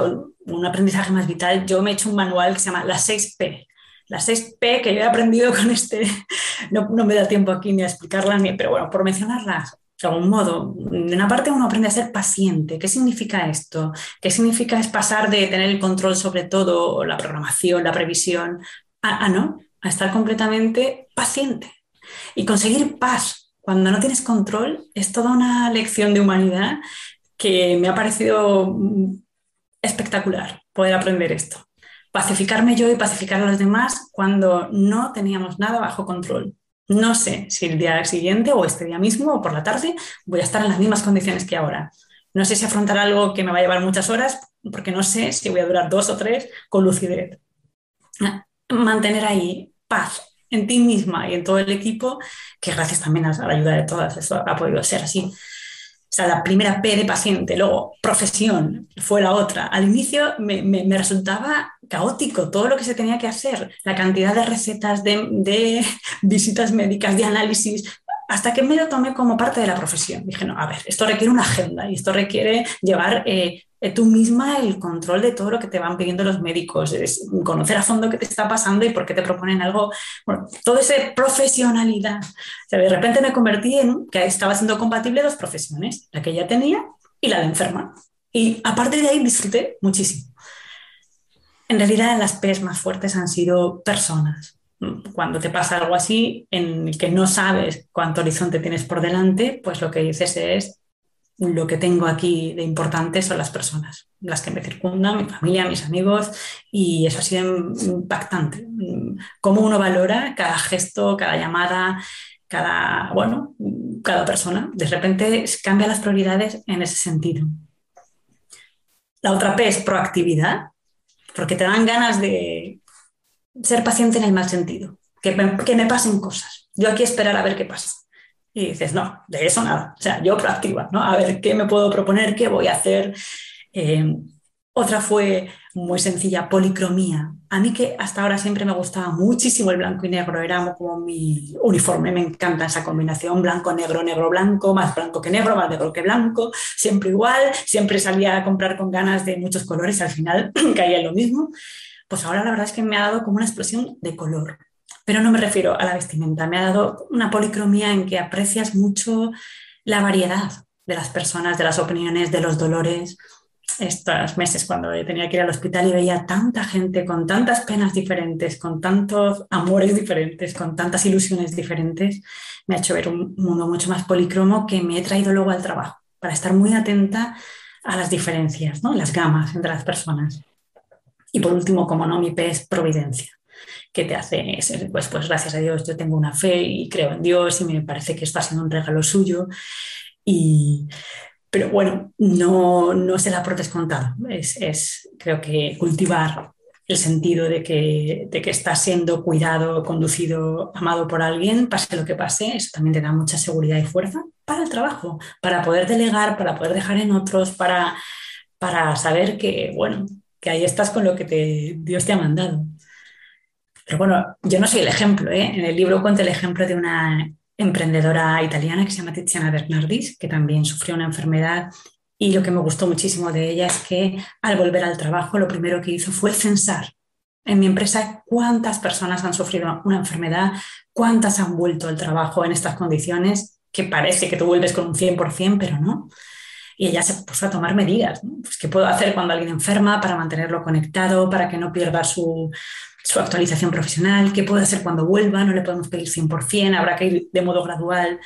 [SPEAKER 4] un aprendizaje más vital, yo me he hecho un manual que se llama las 6P. Las 6P que yo he aprendido con este, no, me da tiempo aquí ni a explicarlas, ni, pero bueno, por mencionarlas de algún modo. En una parte uno aprende a ser paciente. ¿Qué significa esto? ¿Qué significa es pasar de tener el control sobre todo, la programación, la previsión, a, a no, a estar completamente paciente y conseguir paz cuando no tienes control, es toda una lección de humanidad que me ha parecido mm, espectacular poder aprender esto. Pacificarme yo y pacificar a los demás cuando no teníamos nada bajo control. No sé si el día siguiente o este día mismo o por la tarde voy a estar en las mismas condiciones que ahora. No sé si afrontar algo que me va a llevar muchas horas porque no sé si voy a durar dos o tres con lucidez. Mantener ahí paz, en ti misma y en todo el equipo, que gracias también a la ayuda de todas, eso ha podido ser así. O sea, la primera P de paciente, luego profesión fue la otra. Al inicio me, me, resultaba caótico todo lo que se tenía que hacer, la cantidad de recetas, de, de visitas médicas, de análisis, hasta que me lo tomé como parte de la profesión. Dije, no, a ver, esto requiere una agenda y esto requiere llevar eh, tú misma el control de todo lo que te van pidiendo los médicos, es conocer a fondo qué te está pasando y por qué te proponen algo, toda esa profesionalidad. de repente me convertí en que estaba siendo compatible dos profesiones, la que ya tenía y la de enferma. Y a partir de ahí disfruté muchísimo. En realidad las P's más fuertes han sido personas. Cuando te pasa algo así, en el que no sabes cuánto horizonte tienes por delante, pues lo que dices es, lo que tengo aquí de importante son las personas, las que me circundan, mi familia, mis amigos, y eso ha sido impactante. Cómo uno valora cada gesto, cada llamada, cada, bueno, cada persona. De repente cambia las prioridades en ese sentido. La otra P es proactividad, porque te dan ganas de ser paciente en el mal sentido, que que me pasen cosas. Yo aquí esperar a ver qué pasa. Y dices, no, de eso nada. O sea, yo proactiva, ¿no? A ver qué me puedo proponer, qué voy a hacer. Eh, Otra fue muy sencilla, policromía. A mí que hasta ahora siempre me gustaba muchísimo el blanco y negro, era como mi uniforme, me encanta esa combinación, blanco, negro, negro, blanco, más blanco que negro, más negro que blanco, siempre igual, siempre salía a comprar con ganas de muchos colores, al final caía en lo mismo. Pues ahora la verdad es que me ha dado como una explosión de color, pero no me refiero a la vestimenta, me ha dado una policromía en que aprecias mucho la variedad de las personas, de las opiniones, de los dolores estos meses cuando tenía que ir al hospital y veía tanta gente con tantas penas diferentes, con tantos amores diferentes, con tantas ilusiones diferentes, me ha hecho ver un mundo mucho más policromo que me he traído luego al trabajo, para estar muy atenta a las diferencias, ¿no? las gamas entre las personas. Y por último, como no, mi P es providencia que te hace, pues, pues gracias a Dios yo tengo una fe y creo en Dios y me parece que está siendo un regalo suyo. Y, pero bueno, no, no se la por descontado. Es, es, creo que cultivar el sentido de que, de que estás siendo cuidado, conducido, amado por alguien, pase lo que pase, eso también te da mucha seguridad y fuerza para el trabajo, para poder delegar, para poder dejar en otros, para, para saber que, bueno, que ahí estás con lo que te, Dios te ha mandado. Pero bueno, yo no soy el ejemplo, ¿eh? En el libro cuento el ejemplo de una emprendedora italiana que se llama Tiziana Bernardis, que también sufrió una enfermedad y lo que me gustó muchísimo de ella es que al volver al trabajo lo primero que hizo fue censar en mi empresa cuántas personas han sufrido una enfermedad, cuántas han vuelto al trabajo en estas condiciones, que parece que tú vuelves con un 100%, pero no. Y ella se puso a tomar medidas. Pues, ¿Qué puedo hacer cuando alguien enferma para mantenerlo conectado, para que no pierda su, su actualización profesional, qué puede hacer cuando vuelva, no le podemos pedir 100%, habrá que ir de modo gradual.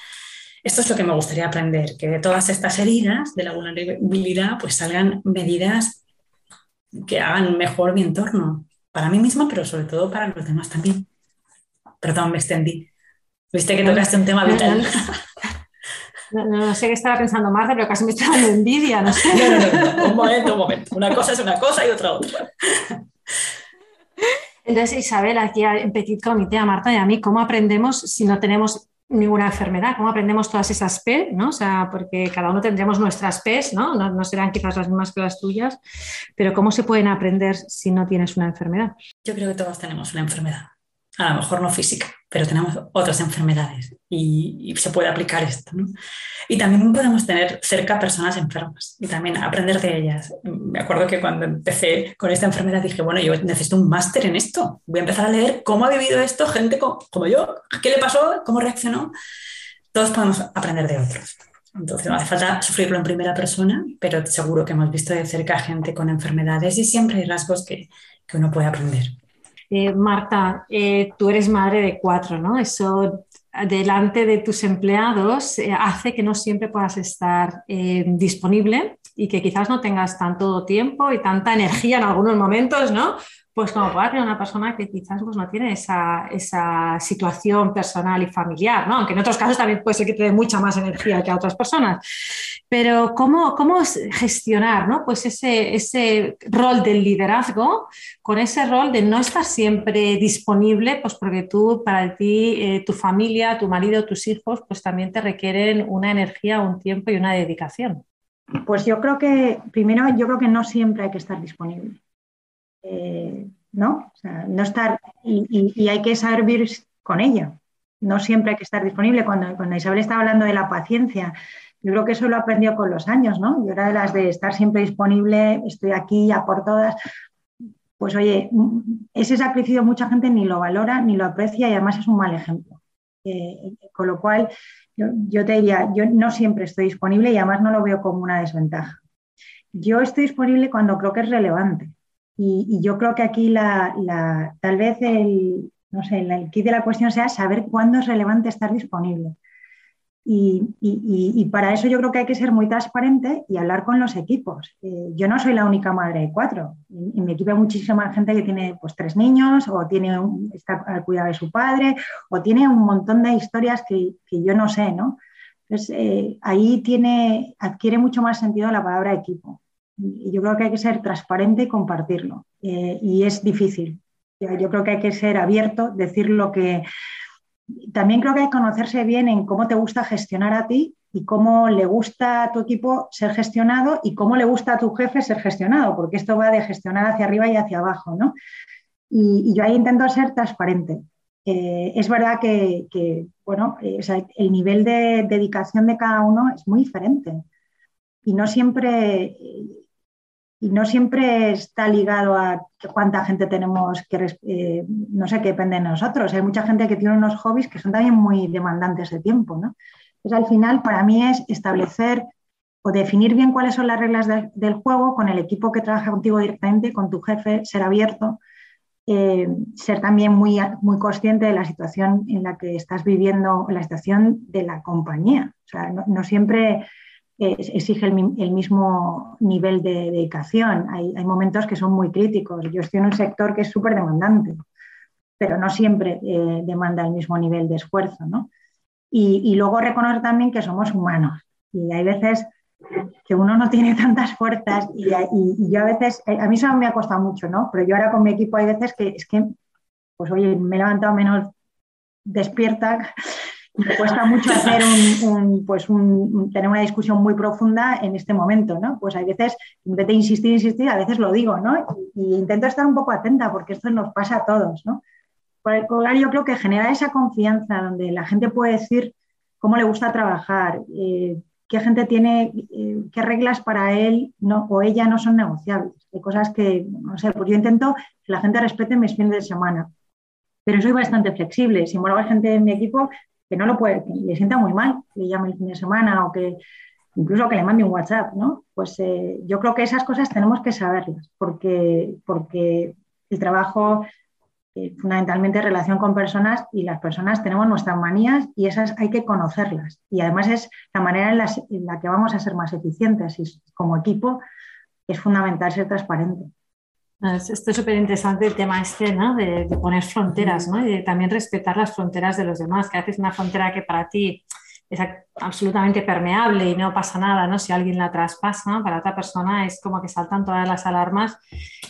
[SPEAKER 4] Esto es lo que me gustaría aprender, que de todas estas heridas de la vulnerabilidad pues salgan medidas que hagan mejor mi entorno, para mí misma, pero sobre todo para los demás también. Perdón, me extendí. Viste que tocaste un tema vital.
[SPEAKER 2] No, sé qué estaba pensando Marta, pero casi me está dando envidia, no sé.
[SPEAKER 4] No, no, no, un momento, un momento. Una cosa es una cosa y otra otra.
[SPEAKER 2] Entonces, Isabel, aquí en Petit Comité, a Marta y a mí, ¿cómo aprendemos si no tenemos ninguna enfermedad? ¿Cómo aprendemos todas esas P? ¿no? O sea, porque cada uno tendremos nuestras P, ¿no? ¿no? No serán quizás las mismas que las tuyas, pero ¿cómo se pueden aprender si no tienes una enfermedad?
[SPEAKER 4] Yo creo que todos tenemos una enfermedad a lo mejor no física, pero tenemos otras enfermedades y, se puede aplicar esto. Y también podemos tener cerca personas enfermas y también aprender de ellas. Me acuerdo que cuando empecé con esta enfermedad dije, bueno, yo necesito un máster en esto. Voy a empezar a leer cómo ha vivido esto gente como, yo, qué le pasó, cómo reaccionó. Todos podemos aprender de otros. Entonces no hace falta sufrirlo en primera persona, pero seguro que hemos visto de cerca gente con enfermedades y siempre hay rasgos que, que uno puede aprender.
[SPEAKER 2] Eh, Marta, eh, tú eres madre de cuatro, ¿no? Eso delante de tus empleados eh, hace que no siempre puedas estar disponible y que quizás no tengas tanto tiempo y tanta energía en algunos momentos, ¿no? Pues como puede tener una persona que quizás pues, no tiene esa, situación personal y familiar, ¿no? aunque en otros casos también puede ser que te dé mucha más energía que a otras personas. Pero cómo, cómo gestionar ¿no? pues ese, ese rol del liderazgo con ese rol de no estar siempre disponible, pues porque tú, para ti, eh, tu familia, tu marido, tus hijos, pues también te requieren una energía, un tiempo y una dedicación.
[SPEAKER 3] Pues yo creo que, primero, yo creo que no siempre hay que estar disponible. Eh, ¿no? no estar, y, hay que saber vivir con ello. No siempre hay que estar disponible. Cuando, cuando Isabel estaba hablando de la paciencia, yo creo que eso lo aprendió con los años, ¿no? Yo era de las de estar siempre disponible, estoy aquí ya por todas. Pues oye, ese sacrificio mucha gente ni lo valora, ni lo aprecia y además es un mal ejemplo. Eh, con lo cual, yo, te diría, yo no siempre estoy disponible y además no lo veo como una desventaja. Yo estoy disponible cuando creo que es relevante. Y, yo creo que aquí la, tal vez el, no sé, el kit de la cuestión sea saber cuándo es relevante estar disponible. Y, para eso yo creo que hay que ser muy transparente y hablar con los equipos. Eh, yo no soy la única madre de cuatro. En, mi equipo hay muchísima gente que tiene pues, tres niños o tiene está al cuidado de su padre o tiene un montón de historias que, yo no sé. ¿no? Entonces, eh, ahí tiene, adquiere mucho más sentido la palabra equipo yo creo que hay que ser transparente y compartirlo. Eh, y es difícil. Yo creo que hay que ser abierto, decir lo que... También creo que hay que conocerse bien en cómo te gusta gestionar a ti y cómo le gusta a tu equipo ser gestionado y cómo le gusta a tu jefe ser gestionado, porque esto va de gestionar hacia arriba y hacia abajo, ¿no? Y, yo ahí intento ser transparente. Eh, es verdad que, bueno, eh, el nivel de dedicación de cada uno es muy diferente y no siempre, y no siempre está ligado a cuánta gente tenemos que, eh, no sé, qué depende de nosotros. Hay mucha gente que tiene unos hobbies que son también muy demandantes de tiempo, ¿no? Entonces, al final, para mí es establecer o definir bien cuáles son las reglas del juego con el equipo que trabaja contigo directamente, con tu jefe, ser abierto, eh, ser también muy, muy consciente de la situación en la que estás viviendo, la situación de la compañía. O sea, no, siempre exige el, mismo nivel de dedicación. Hay, momentos que son muy críticos. Yo estoy en un sector que es súper demandante, pero no siempre eh, demanda el mismo nivel de esfuerzo. ¿no? Y, luego reconocer también que somos humanos y hay veces que uno no tiene tantas fuerzas y, yo a veces, eh, a mí eso me ha costado mucho, ¿no? Pero yo ahora con mi equipo hay veces que es que, pues oye, me he levantado menos despierta me cuesta mucho hacer un, pues tener una discusión muy profunda en este momento, ¿no? Pues hay veces, de insistir, insistir, a veces lo digo, ¿no? Y, intento estar un poco atenta porque esto nos pasa a todos, ¿no? Por el yo creo que generar esa confianza donde la gente puede decir cómo le gusta trabajar, eh, qué gente tiene, eh, qué reglas para él no, o ella no son negociables. Hay cosas que, no sé, pues yo intento que la gente respete mis fines de semana, pero soy bastante flexible. Sin embargo, hay gente en mi equipo que no lo puede, que le sienta muy mal que le llame el fin de semana o que incluso que le mande un WhatsApp, ¿no? Pues eh, yo creo que esas cosas tenemos que saberlas, porque, porque el trabajo eh, fundamentalmente relación con personas y las personas tenemos nuestras manías y esas hay que conocerlas. Y además es la manera en la, que vamos a ser más eficientes y como equipo es fundamental ser transparente.
[SPEAKER 2] Esto es súper interesante el tema este, ¿no? De, poner fronteras, ¿no? Y de también respetar las fronteras de los demás, que haces una frontera que para ti es absolutamente permeable y no pasa nada, ¿no? Si alguien la traspasa, para otra persona es como que saltan todas las alarmas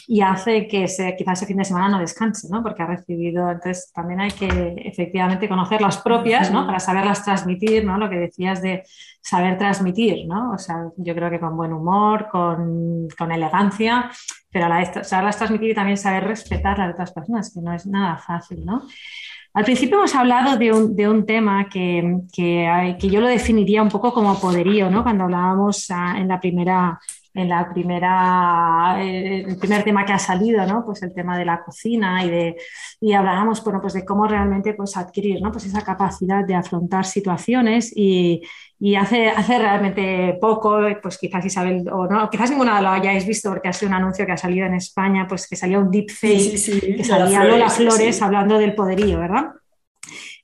[SPEAKER 2] y hace que se, quizás ese fin de semana no descanse, ¿no? Porque ha recibido, entonces también hay que efectivamente conocer las propias, ¿no? Para saberlas transmitir, ¿no? Lo que decías de saber transmitir, ¿no? O sea, yo creo que con buen humor, con, con elegancia, pero a la vez saberlas transmitir y también saber respetar las otras personas, que no es nada fácil, ¿no? Al principio hemos hablado de un, tema que, yo lo definiría un poco como poderío, ¿no? Cuando hablábamos ah, en la primera, en la primera, eh, el primer tema que ha salido, ¿no? Pues el tema de la cocina y de y hablábamos, bueno, pues de cómo realmente pues adquirir, ¿no? Pues esa capacidad de afrontar situaciones y, y hace, hace realmente poco, pues quizás Isabel, o no, quizás ninguna lo hayáis visto porque ha sido un anuncio que ha salido en España, pues que salía un deepfake, que salía Lola Flores, hablando del poderío, ¿verdad?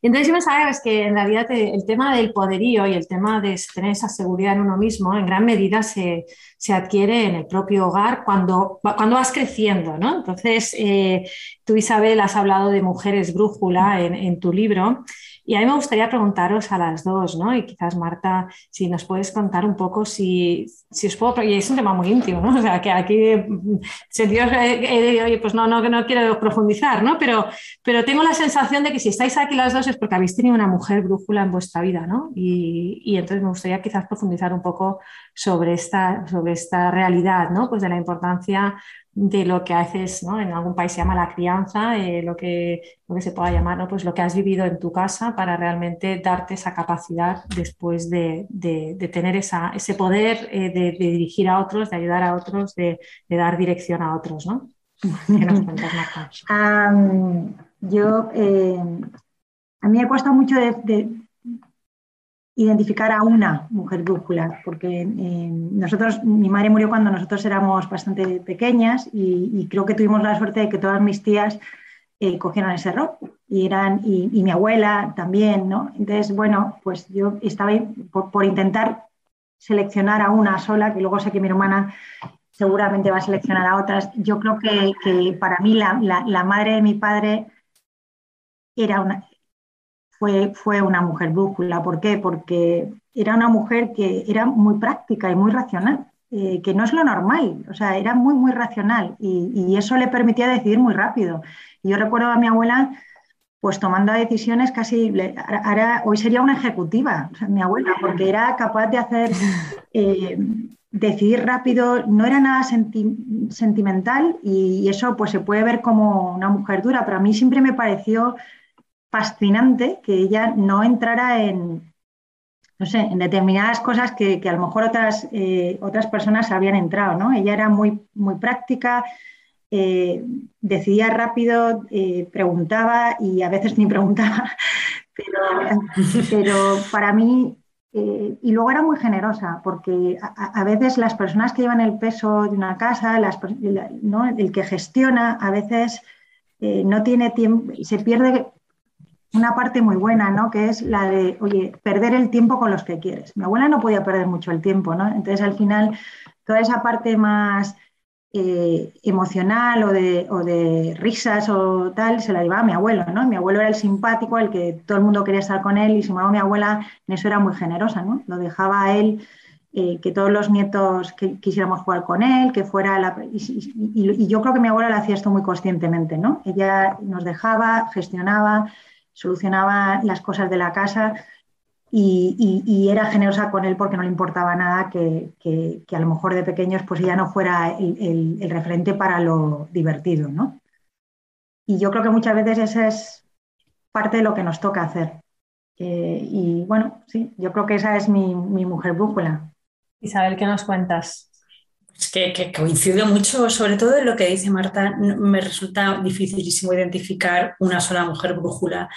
[SPEAKER 2] Entonces yo pensaba es que en realidad el tema del poderío y el tema de tener esa seguridad en uno mismo en gran medida se, se adquiere en el propio hogar cuando, cuando vas creciendo, ¿no? Entonces, eh, tú Isabel has hablado de mujeres brújula en, en tu libro y a mí me gustaría preguntaros a las dos, ¿no? Y quizás Marta, si nos puedes contar un poco si, si os puedo, y es un tema muy íntimo, ¿no? O sea, que aquí, mm, sentidos, eh, oye, pues no, no, no quiero profundizar, ¿no? Pero, pero tengo la sensación de que si estáis aquí las dos es porque habéis tenido una mujer brújula en vuestra vida, ¿no? Y, y entonces me gustaría quizás profundizar un poco sobre esta, sobre esta realidad, ¿no? Pues de la importancia de lo que haces, ¿no? En algún país se llama la crianza, eh, lo, que, lo que se pueda llamar, ¿no? Pues lo que has vivido en tu casa para realmente darte esa capacidad después de, de, tener esa, ese poder eh, de, dirigir a otros, de ayudar a otros, de, dar dirección a otros, ¿no? ¿Qué nos cuentas,
[SPEAKER 3] yo, eh, a mí me cuesta mucho de, identificar a una mujer brújula, porque eh, nosotros, mi madre murió cuando nosotros éramos bastante pequeñas y, creo que tuvimos la suerte de que todas mis tías eh, cogieron ese rol y, eran, y, mi abuela también, ¿no? Entonces, bueno, pues yo estaba por, intentar seleccionar a una sola, que luego sé que mi hermana seguramente va a seleccionar a otras. Yo creo que, que para mí la, la madre de mi padre era una, fue, una mujer brújula. ¿Por qué? Porque era una mujer que era muy práctica y muy racional, eh, que no es lo normal, o sea, era muy, muy racional y, eso le permitía decidir muy rápido. Y yo recuerdo a mi abuela pues tomando decisiones casi, hoy sería una ejecutiva, mi abuela, porque era capaz de hacer, eh, decidir rápido, no era nada sentimental y, eso pues se puede ver como una mujer dura, pero a mí siempre me pareció fascinante que ella no entrara en, no sé, en determinadas cosas que, a lo mejor otras, eh, otras personas habían entrado, ¿no? Ella era muy, muy práctica, eh, decidía rápido, eh, preguntaba y a veces ni preguntaba, pero, para mí, y luego era muy generosa, porque a, veces las personas que llevan el peso de una casa, el que gestiona, a veces no tiene tiempo, se pierde una parte muy buena, ¿no? Que es la de, oye, perder el tiempo con los que quieres. Mi abuela no podía perder mucho el tiempo, ¿no? Entonces, al final, toda esa parte más eh, emocional o de, risas o tal, se la llevaba mi abuelo, ¿no? Mi abuelo era el simpático, el que todo el mundo quería estar con él y sin embargo mi abuela en eso era muy generosa, ¿no? Lo dejaba a él, eh, que todos los nietos que, quisiéramos jugar con él, que fuera la... Y, yo creo que mi abuela lo hacía esto muy conscientemente, ¿no? Ella nos dejaba, gestionaba, solucionaba las cosas de la casa y, era generosa con él porque no le importaba nada que, a lo mejor de pequeños pues ella no fuera el, referente para lo divertido, ¿no? Y yo creo que muchas veces esa es parte de lo que nos toca hacer. y bueno, sí, yo creo que esa es mi, mujer brújula.
[SPEAKER 2] Isabel, ¿qué nos cuentas?
[SPEAKER 4] Es que, que, coincido mucho, sobre todo en lo que dice Marta, me resulta dificilísimo identificar una sola mujer brújula.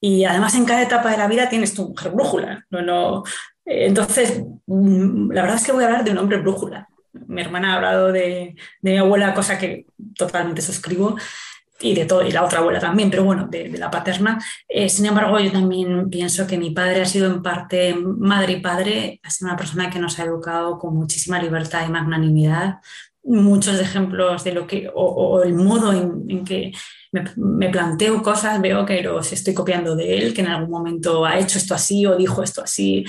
[SPEAKER 4] Y además en cada etapa de la vida tienes tu mujer brújula. No, no. Entonces, mm, la verdad es que voy a hablar de un hombre brújula. Mi hermana ha hablado de, de mi abuela, cosa que totalmente suscribo, y de todo, y la otra abuela también, pero bueno, de, la paterna. Eh, sin embargo, yo también pienso que mi padre ha sido en parte madre y padre, ha sido una persona que nos ha educado con muchísima libertad y magnanimidad. Muchos ejemplos de lo que, o, el modo en que me, planteo cosas, veo que los estoy copiando de él, que en algún momento ha hecho esto así o dijo esto así.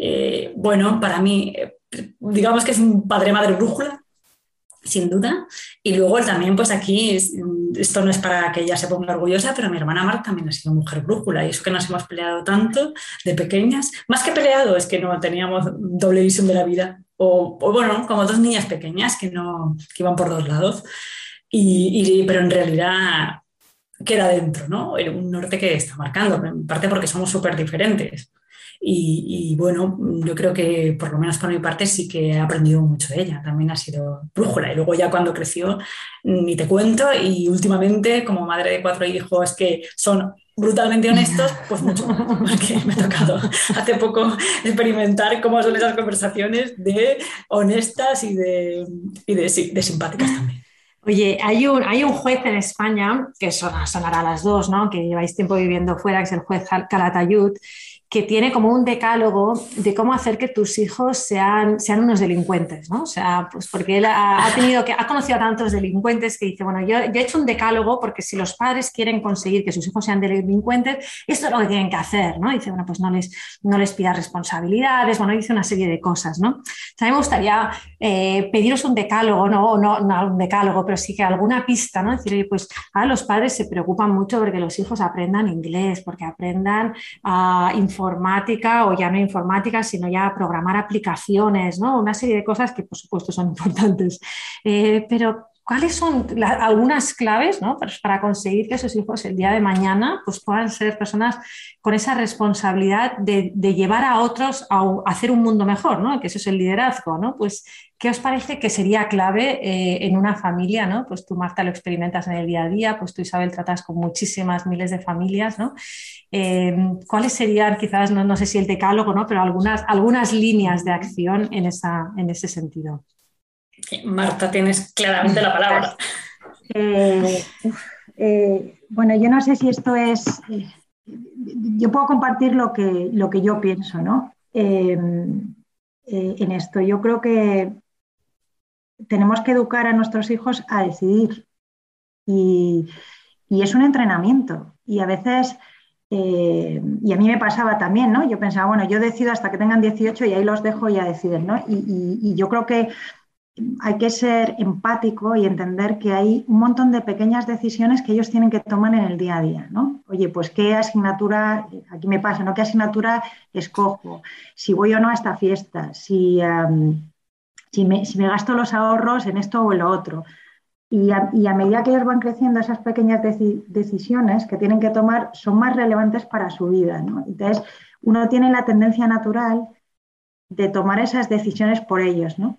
[SPEAKER 4] Eh, bueno, para mí, eh, digamos que es un padre-madre brújula, sin duda. Y luego también, pues aquí, esto no es para que ella se ponga orgullosa, pero mi hermana Marta también ha sido mujer brújula y eso que nos hemos peleado tanto de pequeñas, más que peleado, es que no teníamos doble visión de la vida. O, o bueno, como dos niñas pequeñas que, no, que iban por dos lados. Y, pero en realidad queda dentro, ¿no? Un norte que está marcando, en parte porque somos súper diferentes. Y, bueno, yo creo que por lo menos por mi parte sí que he aprendido mucho de ella. También ha sido brújula. Y luego ya cuando creció, ni te cuento. Y últimamente, como madre de cuatro hijos que son brutalmente honestos, pues mucho porque me ha tocado hace poco experimentar cómo son esas conversaciones de honestas y de, y de simpáticas también.
[SPEAKER 2] Oye, hay un, hay un juez en España, que sonará a las dos, ¿no? que lleváis tiempo viviendo fuera, que es el juez Calatayud, que tiene como un decálogo de cómo hacer que tus hijos sean, sean unos delincuentes, ¿no? O sea, pues porque él ha, tenido que, ha conocido a tantos delincuentes que dice, bueno, yo, he hecho un decálogo porque si los padres quieren conseguir que sus hijos sean delincuentes, esto es lo que tienen que hacer, ¿no? Dice, bueno, pues no les, no les pidas responsabilidades, bueno, dice una serie de cosas, ¿no? mí me gustaría eh, pediros un decálogo, no, no, no un decálogo, pero sí que alguna pista, ¿no? Decir, pues ahora los padres se preocupan mucho porque los hijos aprendan inglés, porque aprendan a uh, informática o ya no informática, sino ya programar aplicaciones, ¿no? Una serie de cosas que por supuesto son importantes. Eh, pero ¿cuáles son algunas claves ¿no? Para conseguir que esos hijos el día de mañana pues, puedan ser personas con esa responsabilidad de, llevar a otros a, hacer un mundo mejor, ¿no? que eso es el liderazgo? ¿no? Pues, ¿Qué os parece que sería clave eh, en una familia? ¿no? Pues tú, Marta, lo experimentas en el día a día, pues tú, Isabel, tratas con muchísimas miles de familias. ¿no? Eh, ¿Cuáles serían quizás, no, no, sé si el decálogo, ¿no? pero algunas, algunas líneas de acción en, esa, en ese sentido?
[SPEAKER 4] Marta, tienes claramente la palabra.
[SPEAKER 3] Eh, eh, bueno, yo no sé si esto es. Eh, yo puedo compartir lo que, lo que yo pienso, ¿no? en esto. Yo creo que tenemos que educar a nuestros hijos a decidir. Y, y es un entrenamiento. Y a veces. y a mí me pasaba también, ¿no? Yo pensaba, bueno, yo decido hasta que tengan 18 y ahí los dejo y ya deciden, ¿no? Y, y yo creo que hay que ser empático y entender que hay un montón de pequeñas decisiones que ellos tienen que tomar en el día a día, ¿no? Oye, pues qué asignatura, aquí me pasa, ¿no? ¿Qué asignatura escojo? Si voy o no a esta fiesta, si, si, me, gasto los ahorros en esto o en lo otro. Y a, medida que ellos van creciendo, esas pequeñas decisiones que tienen que tomar son más relevantes para su vida, ¿no? Entonces, uno tiene la tendencia natural de tomar esas decisiones por ellos, ¿no?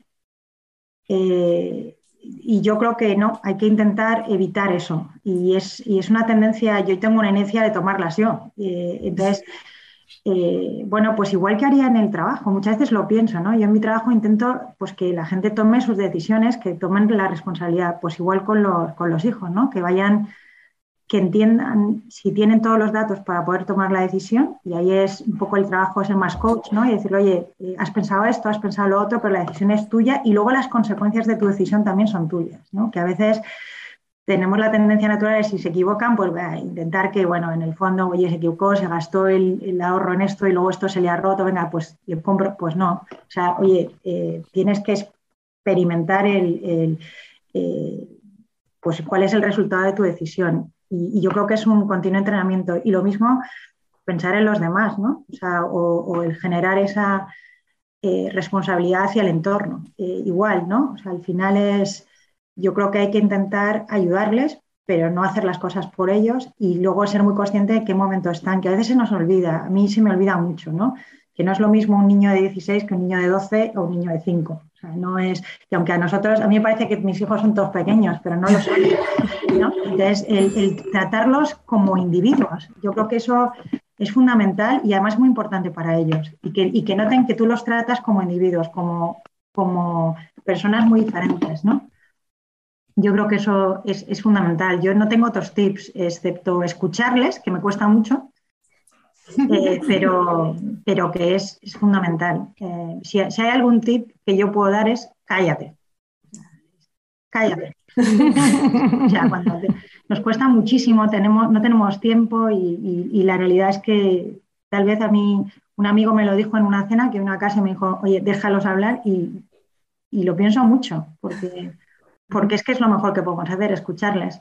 [SPEAKER 3] Eh, y yo creo que no, hay que intentar evitar eso. Y es, y es una tendencia, yo tengo una inercia de tomarlas yo. Eh, entonces, eh, bueno, pues igual que haría en el trabajo, muchas veces lo pienso, ¿no? Yo en mi trabajo intento pues, que la gente tome sus decisiones, que tomen la responsabilidad, pues igual con los, con los hijos, ¿no? Que vayan que entiendan si tienen todos los datos para poder tomar la decisión, y ahí es un poco el trabajo, es el más coach, ¿no? Y decir, oye, eh, has pensado esto, has pensado lo otro, pero la decisión es tuya, y luego las consecuencias de tu decisión también son tuyas, ¿no? Que a veces tenemos la tendencia natural de si se equivocan, pues a intentar que, bueno, en el fondo, oye, se equivocó, se gastó el, ahorro en esto y luego esto se le ha roto, venga, pues yo compro, pues no. O sea, oye, eh, tienes que experimentar el, eh, pues cuál es el resultado de tu decisión y, yo creo que es un continuo entrenamiento. Y lo mismo, pensar en los demás, ¿no? O, sea, o, el generar esa eh, responsabilidad hacia el entorno. Eh, igual, ¿no? O sea, al final es, yo creo que hay que intentar ayudarles, pero no hacer las cosas por ellos y luego ser muy consciente de qué momento están, que a veces se nos olvida, a mí se me olvida mucho, ¿no? Que no es lo mismo un niño de 16 que un niño de 12 o un niño de 5 no es, que aunque a nosotros, a mí me parece que mis hijos son todos pequeños, pero no lo son. Entonces, el, tratarlos como individuos, yo creo que eso es fundamental y además muy importante para ellos. Y que, y que noten que tú los tratas como individuos, como, como personas muy diferentes, ¿no? Yo creo que eso es, es fundamental. Yo no tengo otros tips, excepto escucharles, que me cuesta mucho, eh, pero, pero que es, fundamental. Eh, si, hay algún tip que yo puedo dar es cállate. Cállate. nos cuesta muchísimo, tenemos, no tenemos tiempo y, la realidad es que tal vez a mí un amigo me lo dijo en una cena que una casa me dijo, oye, déjalos hablar y, y lo pienso mucho porque, porque es que es lo mejor que podemos hacer, escucharles.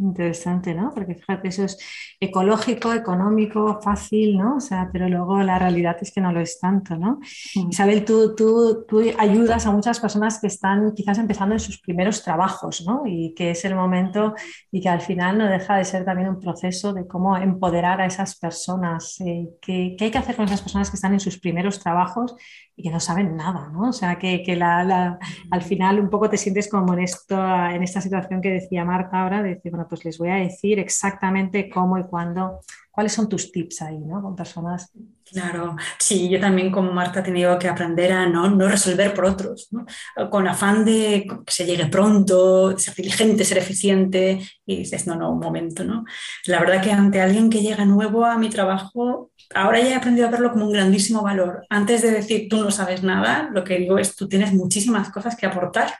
[SPEAKER 2] Interesante, ¿no? Porque fíjate, eso es ecológico, económico, fácil, ¿no? O sea, pero luego la realidad es que no lo es tanto, ¿no? Mm. Isabel, tú, tú, tú, ayudas a muchas personas que están quizás empezando en sus primeros trabajos, ¿no? Y que es el momento y que al final no deja de ser también un proceso de cómo empoderar a esas personas. Eh, ¿qué, ¿qué, hay que hacer con esas personas que están en sus primeros trabajos y que no saben nada, ¿no? O sea, que, que la, al final un poco te sientes como en, esto, en esta situación que decía Marta ahora, de decir, bueno, pues les voy a decir exactamente cómo y cuándo, cuáles son tus tips ahí, ¿no? Con personas.
[SPEAKER 4] Claro, sí, yo también como Marta he tenido que aprender a no, no resolver por otros, ¿no? con afán de que se llegue pronto, ser diligente, ser eficiente, y dices, no, no, un momento, ¿no? La verdad que ante alguien que llega nuevo a mi trabajo, ahora ya he aprendido a verlo como un grandísimo valor. Antes de decir tú no sabes nada, lo que digo es tú tienes muchísimas cosas que aportar.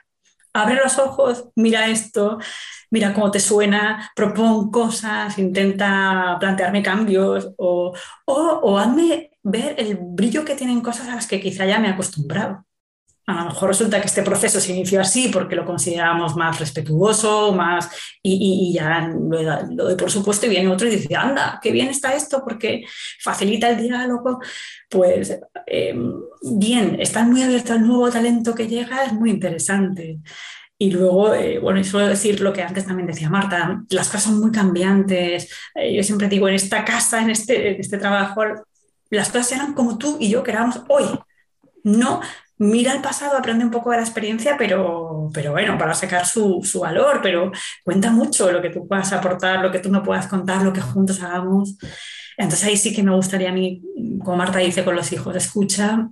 [SPEAKER 4] Abre los ojos, mira esto, mira cómo te suena, propon cosas, intenta plantearme cambios o, o, hazme ver el brillo que tienen cosas a las que quizá ya me he acostumbrado. A lo mejor resulta que este proceso se inició así porque lo consideramos más respetuoso, más y, ya lo, doy por supuesto y viene otro y dice, anda, qué bien está esto porque facilita el diálogo. Pues eh, bien, estar muy abierto al nuevo talento que llega es muy interesante. Y luego, eh, bueno, y suelo decir lo que antes también decía Marta, las cosas son muy cambiantes. Eh, yo siempre digo, en esta casa, en este, este trabajo, las cosas eran como tú y yo queramos hoy. No, mira el pasado, aprende un poco de la experiencia, pero, pero bueno, para sacar su, su, valor, pero cuenta mucho lo que tú puedas aportar, lo que tú no puedas contar, lo que juntos hagamos. Entonces ahí sí que me gustaría a mí, como Marta dice con los hijos, escucha,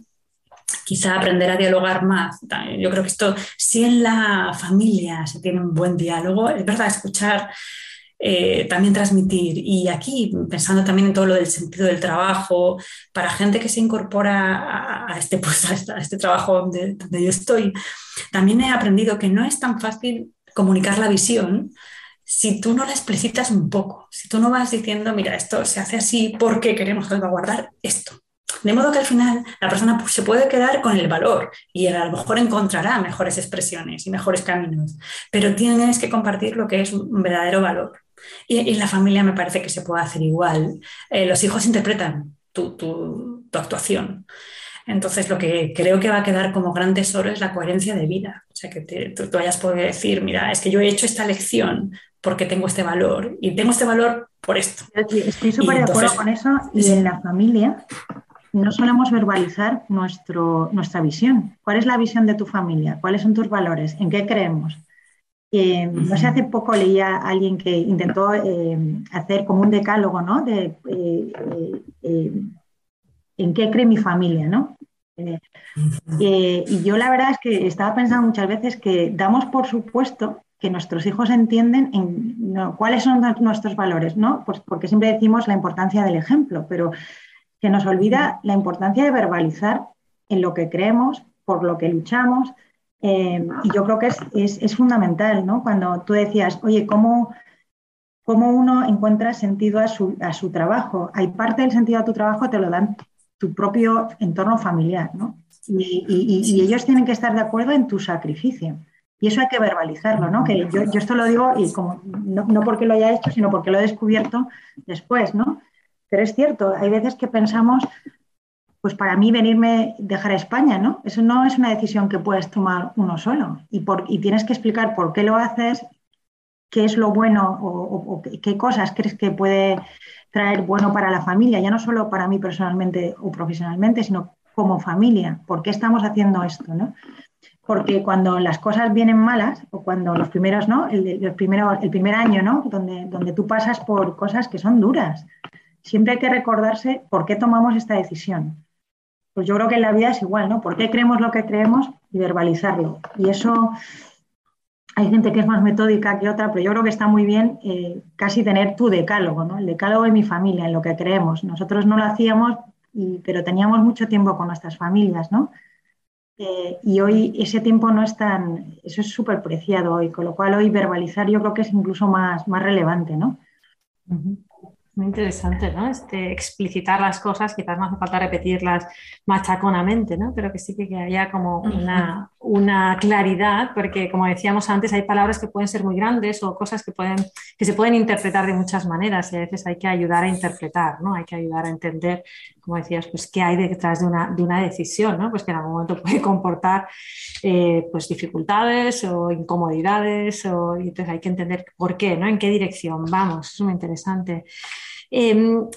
[SPEAKER 4] quizá aprender a dialogar más. Yo creo que esto, si en la familia se tiene un buen diálogo, es verdad, escuchar, eh, también transmitir. Y aquí, pensando también en todo lo del sentido del trabajo, para gente que se incorpora a, este, pues, a, este trabajo donde, donde yo estoy, también he aprendido que no es tan fácil comunicar la visión si tú no la explicitas un poco, si tú no vas diciendo, mira, esto se hace así porque queremos salvaguardar esto De modo que al final la persona se puede quedar con el valor y a lo mejor encontrará mejores expresiones y mejores caminos, pero tienes que compartir lo que es un verdadero valor. Y en la familia me parece que se puede hacer igual. Eh, los hijos interpretan tu, tu, tu actuación. Entonces, lo que creo que va a quedar como gran tesoro es la coherencia de vida. O sea, que tú, hayas podido decir, mira, es que yo he hecho esta lección porque tengo este valor y tengo este valor por esto.
[SPEAKER 3] Estoy súper de acuerdo con eso y en la familia no solemos verbalizar nuestro, nuestra visión. ¿Cuál es la visión de tu familia? ¿Cuáles son tus valores? ¿En qué creemos? Eh, no sé, hace poco leía a alguien que intentó eh, hacer como un decálogo, ¿no? De, eh, ¿En qué cree mi familia, no? y yo la verdad es que estaba pensando muchas veces que damos por supuesto que nuestros hijos entienden cuáles son nuestros valores, ¿no? Pues porque siempre decimos la importancia del ejemplo, pero que nos olvida la importancia de verbalizar en lo que creemos, por lo que luchamos. Eh, y yo creo que es, fundamental, ¿no? Cuando tú decías, oye, ¿cómo, cómo uno encuentra sentido a su, a su, trabajo? Hay parte del sentido a tu trabajo, te lo dan tu propio entorno familiar, ¿no? Y, ellos tienen que estar de acuerdo en tu sacrificio. Y eso hay que verbalizarlo, ¿no? Que yo, esto lo digo y como, no, porque lo haya hecho, sino porque lo he descubierto después, ¿no? Pero es cierto, hay veces que pensamos, pues para mí venirme, dejar a España, ¿no? Eso no es una decisión que puedes tomar uno solo. Y, por, y tienes que explicar por qué lo haces, qué es lo bueno o qué cosas crees que puede traer bueno para la familia, ya no solo para mí personalmente o profesionalmente, sino como familia. ¿Por qué estamos haciendo esto? ¿no? Porque cuando las cosas vienen malas, o cuando los primeros, ¿no? El, el primer año, ¿no? Donde, donde tú pasas por cosas que son duras, siempre hay que recordarse por qué tomamos esta decisión. Pues yo creo que en la vida es igual, ¿no? ¿Por qué creemos lo que creemos y verbalizarlo? Y eso hay gente que es más metódica que otra, pero yo creo que está muy bien eh, casi tener tu decálogo, ¿no? El decálogo de mi familia, en lo que creemos. Nosotros no lo hacíamos, pero teníamos mucho tiempo con nuestras familias, ¿no? Eh, y hoy ese tiempo no es tan, eso es súper preciado hoy, con lo cual hoy verbalizar yo creo que es incluso más, más relevante, ¿no?
[SPEAKER 2] Muy interesante, ¿no? Este, explicitar las cosas, quizás no hace falta repetirlas machaconamente, ¿no? Pero que sí que, haya como una, una, claridad, porque como decíamos antes, hay palabras que pueden ser muy grandes o cosas que, pueden, que se pueden interpretar de muchas maneras y a veces hay que ayudar a interpretar, ¿no? Hay que ayudar a entender, como decías, pues qué hay detrás de una, de una decisión, ¿no? Pues que en algún momento puede comportar eh, pues dificultades o incomodidades o, entonces hay que entender por qué, ¿no? En qué dirección vamos, es muy interesante. Em,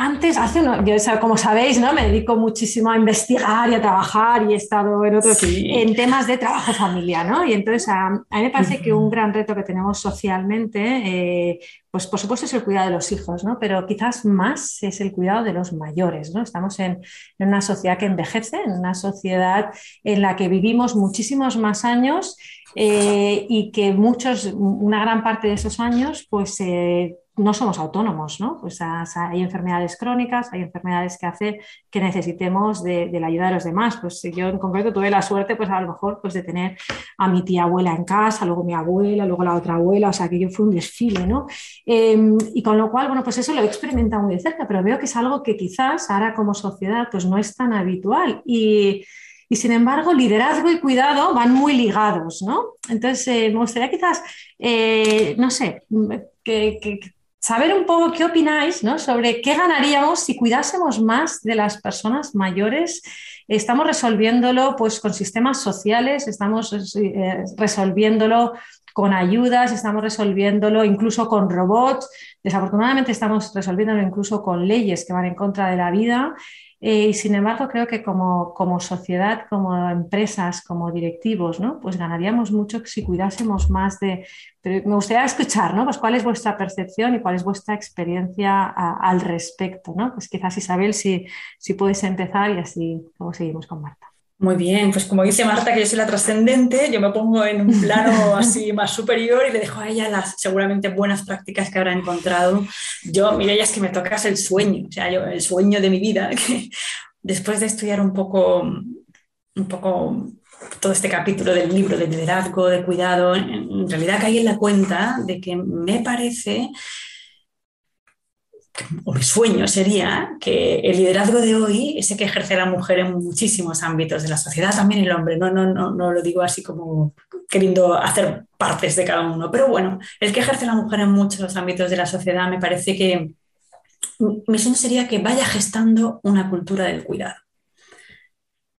[SPEAKER 2] antes, hace uno, yo como sabéis, ¿no? me dedico muchísimo a investigar y a trabajar y he estado en otros en temas de trabajo familiar, ¿no? Y entonces a, mí me parece que un gran reto que tenemos socialmente, eh, pues por supuesto es el cuidado de los hijos, ¿no? Pero quizás más es el cuidado de los mayores, ¿no? Estamos en, una sociedad que envejece, en una sociedad en la que vivimos muchísimos más años eh, y que muchos, una gran parte de esos años, pues eh, no somos autónomos, ¿no? Pues hay enfermedades crónicas, hay enfermedades que hacen que necesitemos de, la ayuda de los demás. Pues yo en concreto tuve la suerte, pues a lo mejor, pues de tener a mi tía abuela en casa, luego mi abuela, luego la otra abuela, o sea, que yo fue un desfile, ¿no? Em, y con lo cual, bueno, pues eso lo he experimentado muy de cerca, pero veo que es algo que quizás ahora como sociedad, pues no es tan habitual. Y, sin embargo, liderazgo y cuidado van muy ligados, ¿no? Entonces, eh, me gustaría quizás, eh, no sé, que, que, saber un poco qué opináis sobre qué ganaríamos si cuidásemos más de las personas mayores. Estamos resolviéndolo pues, con sistemas sociales, estamos eh, resolviéndolo con ayudas, estamos resolviéndolo incluso con robots, desafortunadamente estamos resolviéndolo incluso con leyes que van en contra de la vida. Eh, y sin embargo, creo que como, como, sociedad, como empresas, como directivos, ¿no? pues ganaríamos mucho si cuidásemos más de... Pero me gustaría escuchar, ¿no? Pues cuál es vuestra percepción y cuál es vuestra experiencia al respecto, ¿no? Pues quizás Isabel, si, si puedes empezar y así luego seguimos con Marta.
[SPEAKER 4] Muy bien, pues como dice Marta que yo soy la trascendente, yo me pongo en un plano así más superior y le dejo a ella las seguramente buenas prácticas que habrá encontrado. Yo, mira, ya es que me tocas el sueño, o sea, yo, el sueño de mi vida, que después de estudiar un poco, un poco todo este capítulo del libro de liderazgo, de cuidado, en realidad caí en la cuenta de que me parece o mi sueño sería que el liderazgo de hoy, ese que ejerce la mujer en muchísimos ámbitos de la sociedad, también el hombre, no, no, no, no lo digo así como queriendo hacer partes de cada uno, pero bueno, el que ejerce la mujer en muchos ámbitos de la sociedad me parece que mi sueño sería que vaya gestando una cultura del cuidado.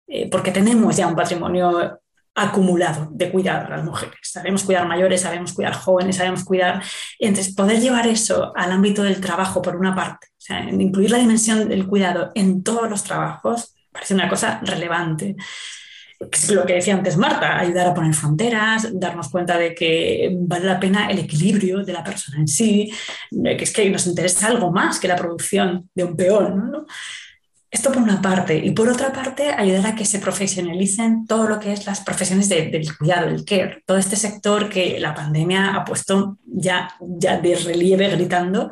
[SPEAKER 4] Eh, porque tenemos ya un patrimonio acumulado de cuidado a las mujeres. Sabemos cuidar mayores, sabemos cuidar jóvenes, sabemos cuidar. Entonces, poder llevar eso al ámbito del trabajo, por una parte, o sea, incluir la dimensión del cuidado en todos los trabajos, parece una cosa relevante. Es lo que decía antes Marta, ayudar a poner fronteras, darnos cuenta de que vale la pena el equilibrio de la persona en sí, que es que nos interesa algo más que la producción de un peón. ¿no? Esto por una parte. Y por otra parte, ayudar a que se profesionalicen todo lo que es las profesiones del cuidado, el care, todo este sector que la pandemia ha puesto ya, ya de relieve gritando,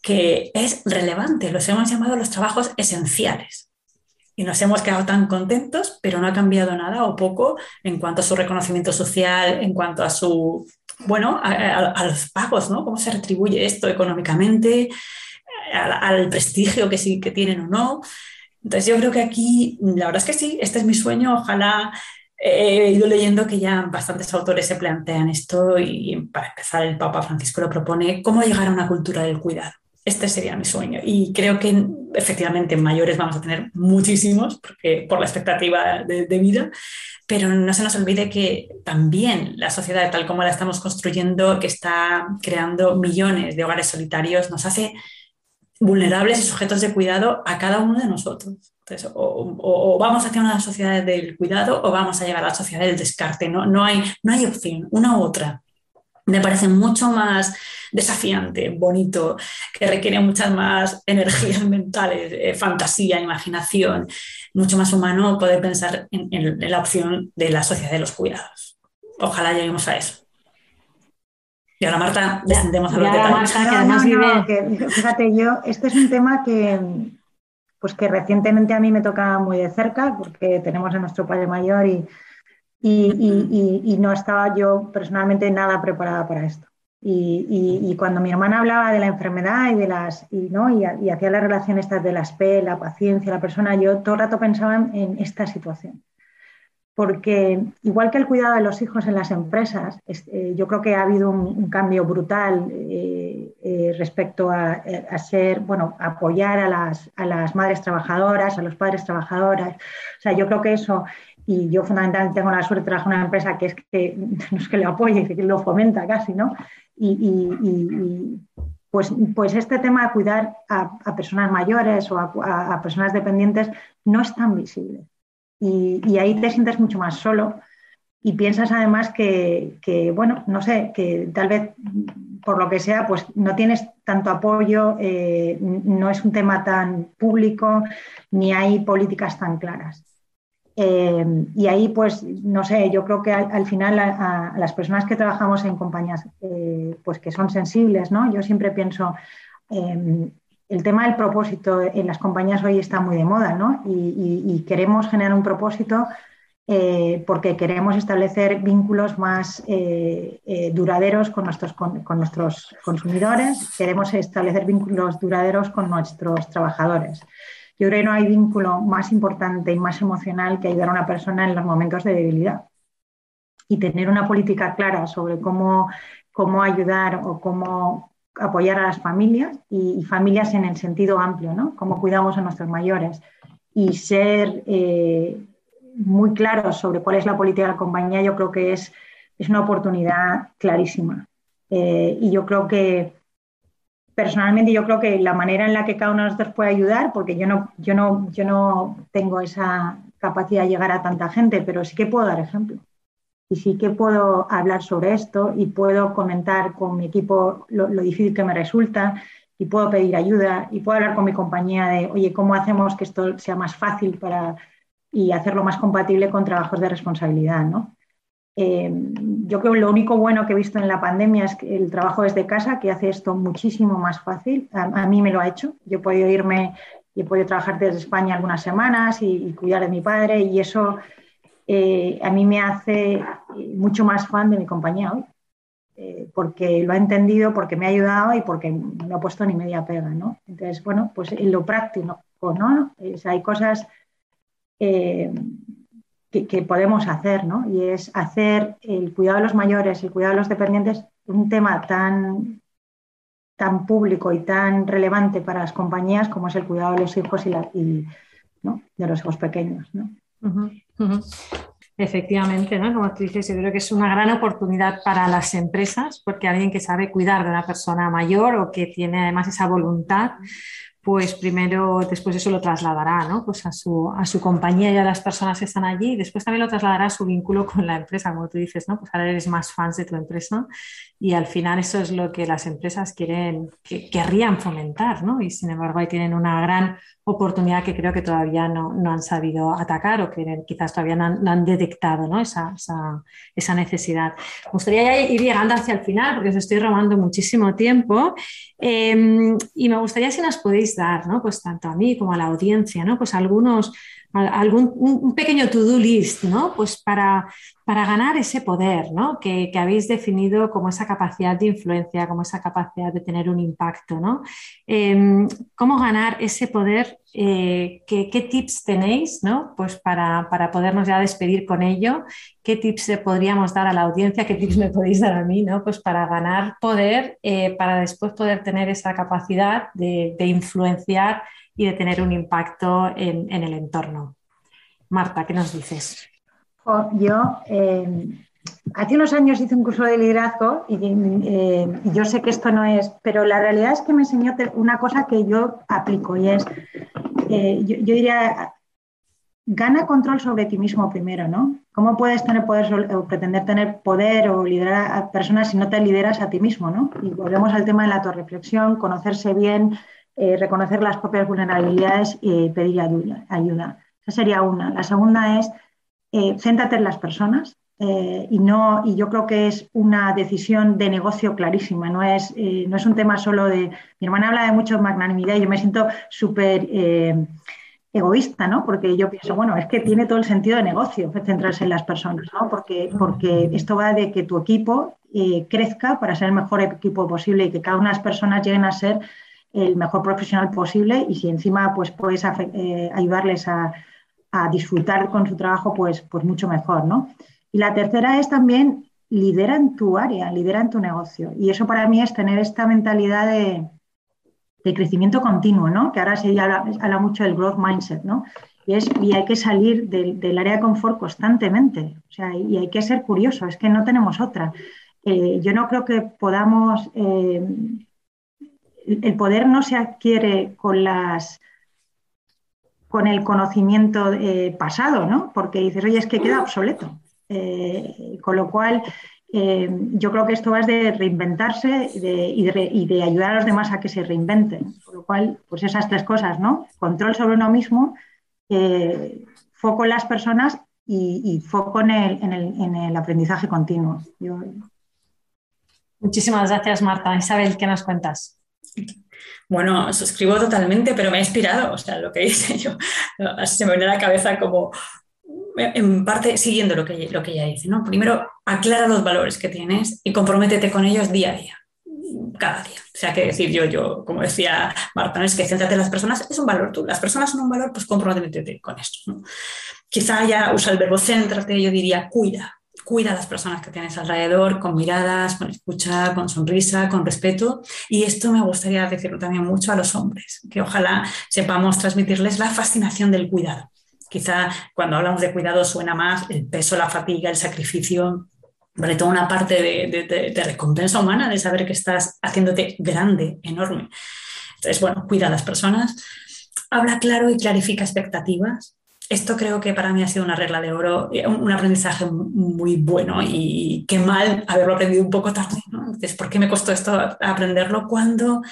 [SPEAKER 4] que es relevante. Los hemos llamado los trabajos esenciales. Y nos hemos quedado tan contentos, pero no ha cambiado nada o poco en cuanto a su reconocimiento social, en cuanto a su, bueno, a, los pagos, ¿no? ¿Cómo se retribuye esto económicamente? Al, prestigio que sí que tienen o no. Entonces yo creo que aquí, la verdad es que sí, este es mi sueño, ojalá he ido leyendo que ya bastantes autores se plantean esto y para empezar el Papa Francisco lo propone, cómo llegar a una cultura del cuidado. Este sería mi sueño y creo que efectivamente mayores vamos a tener muchísimos porque, por la expectativa de vida, pero no se nos olvide que también la sociedad tal como la estamos construyendo, que está creando millones de hogares solitarios, nos hace vulnerables y sujetos de cuidado a cada uno de nosotros. o, vamos hacia una sociedad del cuidado o vamos a llegar a la sociedad del descarte. No, no, hay, no hay opción, una u otra. Me parece mucho más desafiante, bonito, que requiere muchas más energías mentales, eh, fantasía, imaginación, mucho más humano poder pensar en la opción de la sociedad de los cuidados. Ojalá lleguemos a eso. Y ahora, Marta, descendemos a los detalles. que además
[SPEAKER 3] vive... fíjate, yo, este es un tema que, pues que recientemente a mí me toca muy de cerca, porque tenemos a nuestro padre mayor y, y, no estaba yo personalmente nada preparada para esto. Y, cuando mi hermana hablaba de la enfermedad y de las y, ¿no? y, hacía las relaciones estas de la SP, la paciencia, la persona, yo todo el rato pensaba en esta situación porque igual que el cuidado de los hijos en las empresas, eh, yo creo que ha habido un, cambio brutal eh, eh, respecto a, ser, bueno, apoyar a las, a las, madres trabajadoras, a los padres trabajadoras. O sea, yo creo que eso, y yo fundamentalmente tengo la suerte de trabajar en una empresa que es que no es que lo apoye, que lo fomenta casi, ¿no? Y, pues, pues este tema de cuidar a, personas mayores o a personas dependientes no es tan visible y, ahí te sientes mucho más solo y piensas además que, bueno, no sé, que tal vez por lo que sea, pues no tienes tanto apoyo, eh, no es un tema tan público, ni hay políticas tan claras. Eh, y ahí, pues, no sé, yo creo que al, final a, las personas que trabajamos en compañías, eh, pues que son sensibles, ¿no? Yo siempre pienso, el tema del propósito en las compañías hoy está muy de moda, ¿no? Y, queremos generar un propósito eh, porque queremos establecer vínculos más eh, eh, duraderos con nuestros, con, nuestros consumidores, queremos establecer vínculos duraderos con nuestros trabajadores. Yo creo que no hay vínculo más importante y más emocional que ayudar a una persona en los momentos de debilidad. Y tener una política clara sobre cómo, cómo ayudar o cómo, apoyar a las familias y, familias en el sentido amplio, ¿no? Cómo cuidamos a nuestros mayores y ser eh, muy claros sobre cuál es la política de la compañía, yo creo que es, es una oportunidad clarísima. Eh, y yo creo que, personalmente, yo creo que la manera en la que cada uno de nosotros puede ayudar, porque yo no, yo no, yo no tengo esa capacidad de llegar a tanta gente, pero sí que puedo dar ejemplo y sí que puedo hablar sobre esto y puedo comentar con mi equipo lo, difícil que me resulta y puedo pedir ayuda y puedo hablar con mi compañía de, oye, ¿cómo hacemos que esto sea más fácil para, y hacerlo más compatible con trabajos de responsabilidad? ¿no? Eh, yo creo que lo único bueno que he visto en la pandemia es el trabajo desde casa, que hace esto muchísimo más fácil. A, mí me lo ha hecho. Yo he podido irme y he podido trabajar desde España algunas semanas y, y cuidar de mi padre y eso eh, a mí me hace eh, mucho más fan de mi compañía hoy. eh, porque lo ha entendido, porque me ha ayudado y porque no ha puesto ni media pega, ¿no? Entonces, bueno, pues en lo práctico, ¿no? hay cosas que, podemos hacer, ¿no? Y es hacer el cuidado de los mayores, el cuidado de los dependientes, un tema tan, tan público y tan relevante para las compañías como es el cuidado de los hijos y, de los hijos pequeños, ¿no?
[SPEAKER 2] Efectivamente, ¿no? Como tú dices, yo creo que es una gran oportunidad para las empresas, porque alguien que sabe cuidar de una persona mayor o que tiene además esa voluntad, pues primero, después eso lo trasladará ¿no? pues a, su, a su compañía y a las personas que están allí y después también lo trasladará a su vínculo con la empresa, como tú dices, ¿no? pues ahora eres más fans de tu empresa y al final eso es lo que las empresas quieren, que querrían fomentar ¿no? y sin embargo ahí tienen una gran oportunidad que creo que todavía no, no han sabido atacar o que quizás todavía no han, detectado ¿no? Esa, esa, esa, necesidad. Me gustaría ir llegando hacia el final porque os estoy robando muchísimo tiempo eh, y me gustaría si nos podéis dar, ¿no? pues tanto a mí como a la audiencia, ¿no? pues algunos algún, un pequeño to-do list, ¿no? Pues para, para ganar ese poder, ¿no? Que, habéis definido como esa capacidad de influencia, como esa capacidad de tener un impacto, ¿no? Em, ¿Cómo ganar ese poder? Eh, ¿qué, tips tenéis, ¿no? Pues para, podernos ya despedir con ello. ¿Qué tips le podríamos dar a la audiencia? ¿Qué tips me podéis dar a mí, ¿no? Pues para ganar poder, eh, para después poder tener esa capacidad de influenciar y de tener un impacto en, el entorno. Marta, ¿qué nos dices?
[SPEAKER 3] Yo eh, hace unos años hice un curso de liderazgo eh, y yo sé que esto no es, pero la realidad es que me enseñó una cosa que yo aplico y es, eh, yo, diría, gana control sobre ti mismo primero, ¿no? ¿Cómo puedes tener poder o pretender tener poder o liderar a personas si no te lideras a ti mismo, ¿no? Y volvemos al tema de la autorreflexión, conocerse bien, reconocer las propias vulnerabilidades y pedir ayuda, Esa sería una. La segunda es eh, céntrate en las personas eh, y, no, y yo creo que es una decisión de negocio clarísima. No es, eh, no es un tema solo de... Mi hermana habla de mucho magnanimidad y yo me siento súper egoísta, ¿no? Porque yo pienso, bueno, es que tiene todo el sentido de negocio centrarse en las personas, ¿no? Porque, porque esto va de que tu equipo crezca para ser el mejor equipo posible y que cada una de las personas lleguen a ser el mejor profesional posible y si encima pues puedes eh, ayudarles a, disfrutar con su trabajo, pues, pues mucho mejor, ¿no? Y la tercera es también lidera en tu área, lidera en tu negocio. Y eso para mí es tener esta mentalidad de, crecimiento continuo, ¿no? Que ahora se habla, mucho del growth mindset, ¿no? Y, es, y hay que salir del, área de confort constantemente. O sea, y hay que ser curioso, es que no tenemos otra. Eh, yo no creo que podamos eh, el poder no se adquiere con las con el conocimiento eh, pasado, ¿no? Porque dices, oye, es que queda obsoleto. Eh, con lo cual, eh, yo creo que esto va de reinventarse y, de, ayudar a los demás a que se reinventen. Con lo cual, pues esas tres cosas, ¿no? Control sobre uno mismo, foco en las personas y, foco en el, aprendizaje continuo.
[SPEAKER 2] Muchísimas gracias, Marta. Isabel, ¿qué nos cuentas?
[SPEAKER 4] Bueno, suscribo totalmente, pero me ha inspirado, o sea, lo que hice yo, se me viene a la cabeza como, en parte, siguiendo lo que, lo que ella dice, ¿no? Primero, aclara los valores que tienes y comprométete con ellos día a día, cada día. O sea, que decir yo, yo, como decía Marta, es que céntrate en las personas, es un valor tú, las personas son un valor, pues comprométete con esto, ¿no? Quizá ya usa el verbo céntrate, yo diría cuida, cuida a las personas que tienes alrededor con miradas, con escucha, con sonrisa, con respeto. Y esto me gustaría decirlo también mucho a los hombres, que ojalá sepamos transmitirles la fascinación del cuidado. Quizá cuando hablamos de cuidado suena más el peso, la fatiga, el sacrificio, sobre todo una parte de, recompensa humana, de saber que estás haciéndote grande, enorme. Entonces, bueno, cuida a las personas, habla claro y clarifica expectativas, esto creo que para mí ha sido una regla de oro, eh, un, aprendizaje muy bueno y qué mal haberlo aprendido un poco tarde. Entonces, ¿por qué me costó esto aprenderlo cuando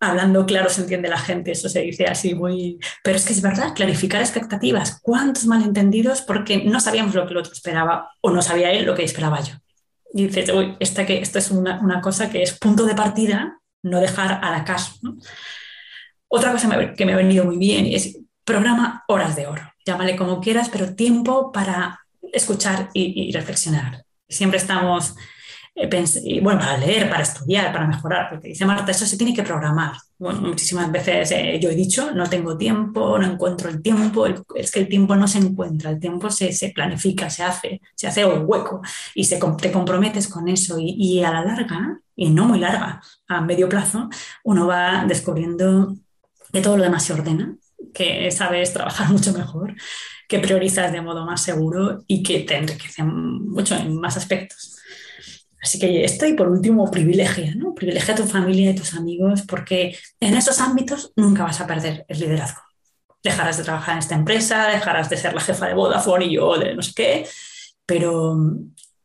[SPEAKER 4] hablando claro se entiende la gente? Eso se dice así muy... Pero es que es verdad, clarificar expectativas. ¿Cuántos malentendidos? Porque no sabíamos lo que el otro esperaba o no sabía él lo que esperaba yo. Y dices, uy, esta que, esto es una, cosa que es punto de partida, no dejar al acaso. Otra cosa que me ha venido muy bien es programa horas de oro llámale como quieras, pero tiempo para escuchar y, reflexionar. Siempre estamos eh, bueno, para leer, para estudiar, para mejorar, porque dice Marta, eso se tiene que programar. Muchísimas veces eh, yo he dicho, no tengo tiempo, no encuentro el tiempo, es que el tiempo no se encuentra, el tiempo se, se planifica, se hace, se hace un hueco y te comprometes con eso y, y a la larga, y no muy larga, a medio plazo, uno va descubriendo que todo lo demás se ordena, que sabes trabajar mucho mejor, que priorizas de modo más seguro y que te enriquece mucho en más aspectos. Así que esto y por último privilegia, ¿no? Privilegia a tu familia y tus amigos porque en esos ámbitos nunca vas a perder el liderazgo. Dejarás de trabajar en esta empresa, dejarás de ser la jefa de Vodafone y yo de no sé qué, pero,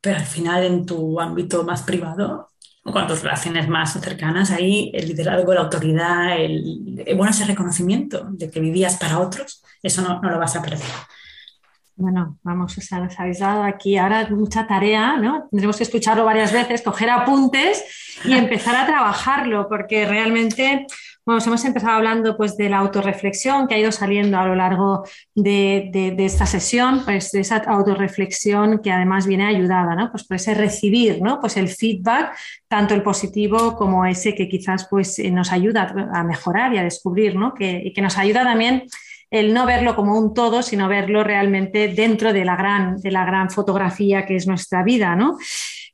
[SPEAKER 4] pero al final en tu ámbito más privado, con tus relaciones más cercanas, ahí el liderazgo, la autoridad, el, bueno, ese reconocimiento de que vivías para otros, eso no, no lo vas a perder.
[SPEAKER 2] Bueno, vamos, o sea, nos habéis dado aquí ahora mucha tarea, ¿no? Tendremos que escucharlo varias veces, coger apuntes y empezar a trabajarlo, porque realmente, bueno, hemos empezado hablando pues de la autorreflexión que ha ido saliendo a lo largo de, esta sesión, pues de esa autorreflexión que además viene ayudada, ¿no? Pues por ese recibir, ¿no? Pues el feedback, tanto el positivo como ese que quizás pues nos ayuda a mejorar y a descubrir, ¿no? Que, y que nos ayuda también el no verlo como un todo, sino verlo realmente dentro de la gran, de la gran fotografía que es nuestra vida, ¿no?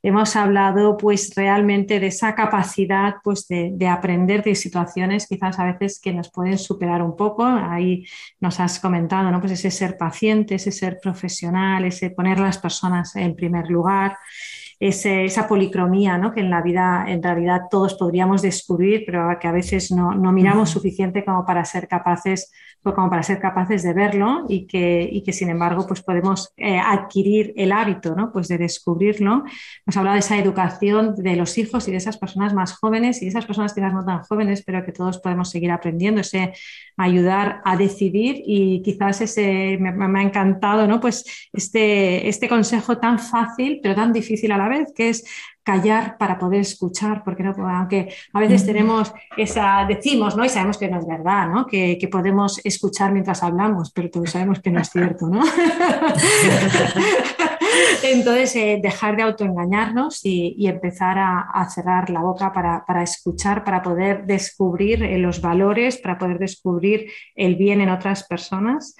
[SPEAKER 2] Hemos hablado pues realmente de esa capacidad pues de, aprender de situaciones quizás a veces que nos pueden superar un poco. Ahí nos has comentado, ¿no? Pues ese ser paciente, ese ser profesional, ese poner a las personas en primer lugar esa policromía ¿no? que en la vida en realidad todos podríamos descubrir, pero que a veces no, miramos suficiente como para ser capaces como para ser capaces de verlo y que, y que sin embargo pues podemos eh, adquirir el hábito ¿no? pues de descubrirlo. Hemos hablado de esa educación de los hijos y de esas personas más jóvenes y de esas personas quizás no tan jóvenes, pero que todos podemos seguir aprendiendo, ese ayudar a decidir y quizás ese me, me ha encantado ¿no? pues este, este consejo tan fácil pero tan difícil a la vez, que es callar para poder escuchar, porque no, aunque a veces tenemos esa, decimos, ¿no? Y sabemos que no es verdad, ¿no? Que, podemos escuchar mientras hablamos, pero todos sabemos que no es cierto, ¿no? Entonces, eh, dejar de autoengañarnos y, empezar a, cerrar la boca para, escuchar, para poder descubrir eh, los valores, para poder descubrir el bien en otras personas.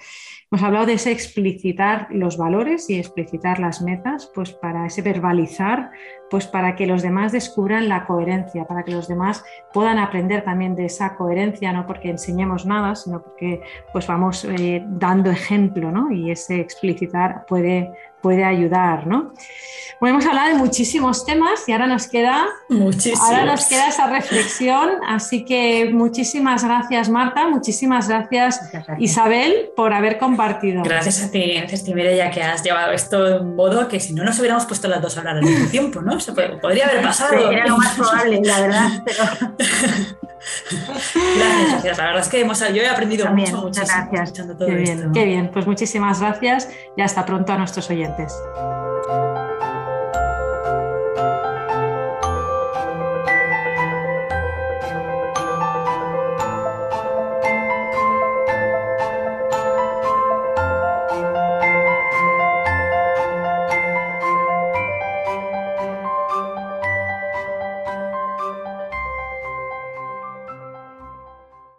[SPEAKER 2] Hemos hablado de explicitar los valores y explicitar las metas, pues para ese verbalizar, pues para que los demás descubran la coherencia, para que los demás puedan aprender también de esa coherencia, no porque enseñemos nada, sino porque pues vamos eh, dando ejemplo, ¿no? Y ese explicitar puede puede ayudar, ¿no? Bueno, hemos hablado de muchísimos temas y ahora nos queda, ahora nos queda esa reflexión, así que muchísimas gracias Marta, muchísimas gracias, Isabel por haber compartido.
[SPEAKER 4] Gracias a ti, gracias Mireia, que has llevado esto de un modo que si no nos hubiéramos puesto las dos a hablar al mismo tiempo, ¿no? Se podría haber pasado.
[SPEAKER 3] era lo más probable, la verdad, pero...
[SPEAKER 4] Gracias, gracias. La verdad es que hemos, yo he aprendido mucho,
[SPEAKER 3] muchas gracias.
[SPEAKER 2] qué bien, qué bien. Pues muchísimas gracias y hasta pronto a nuestros oyentes.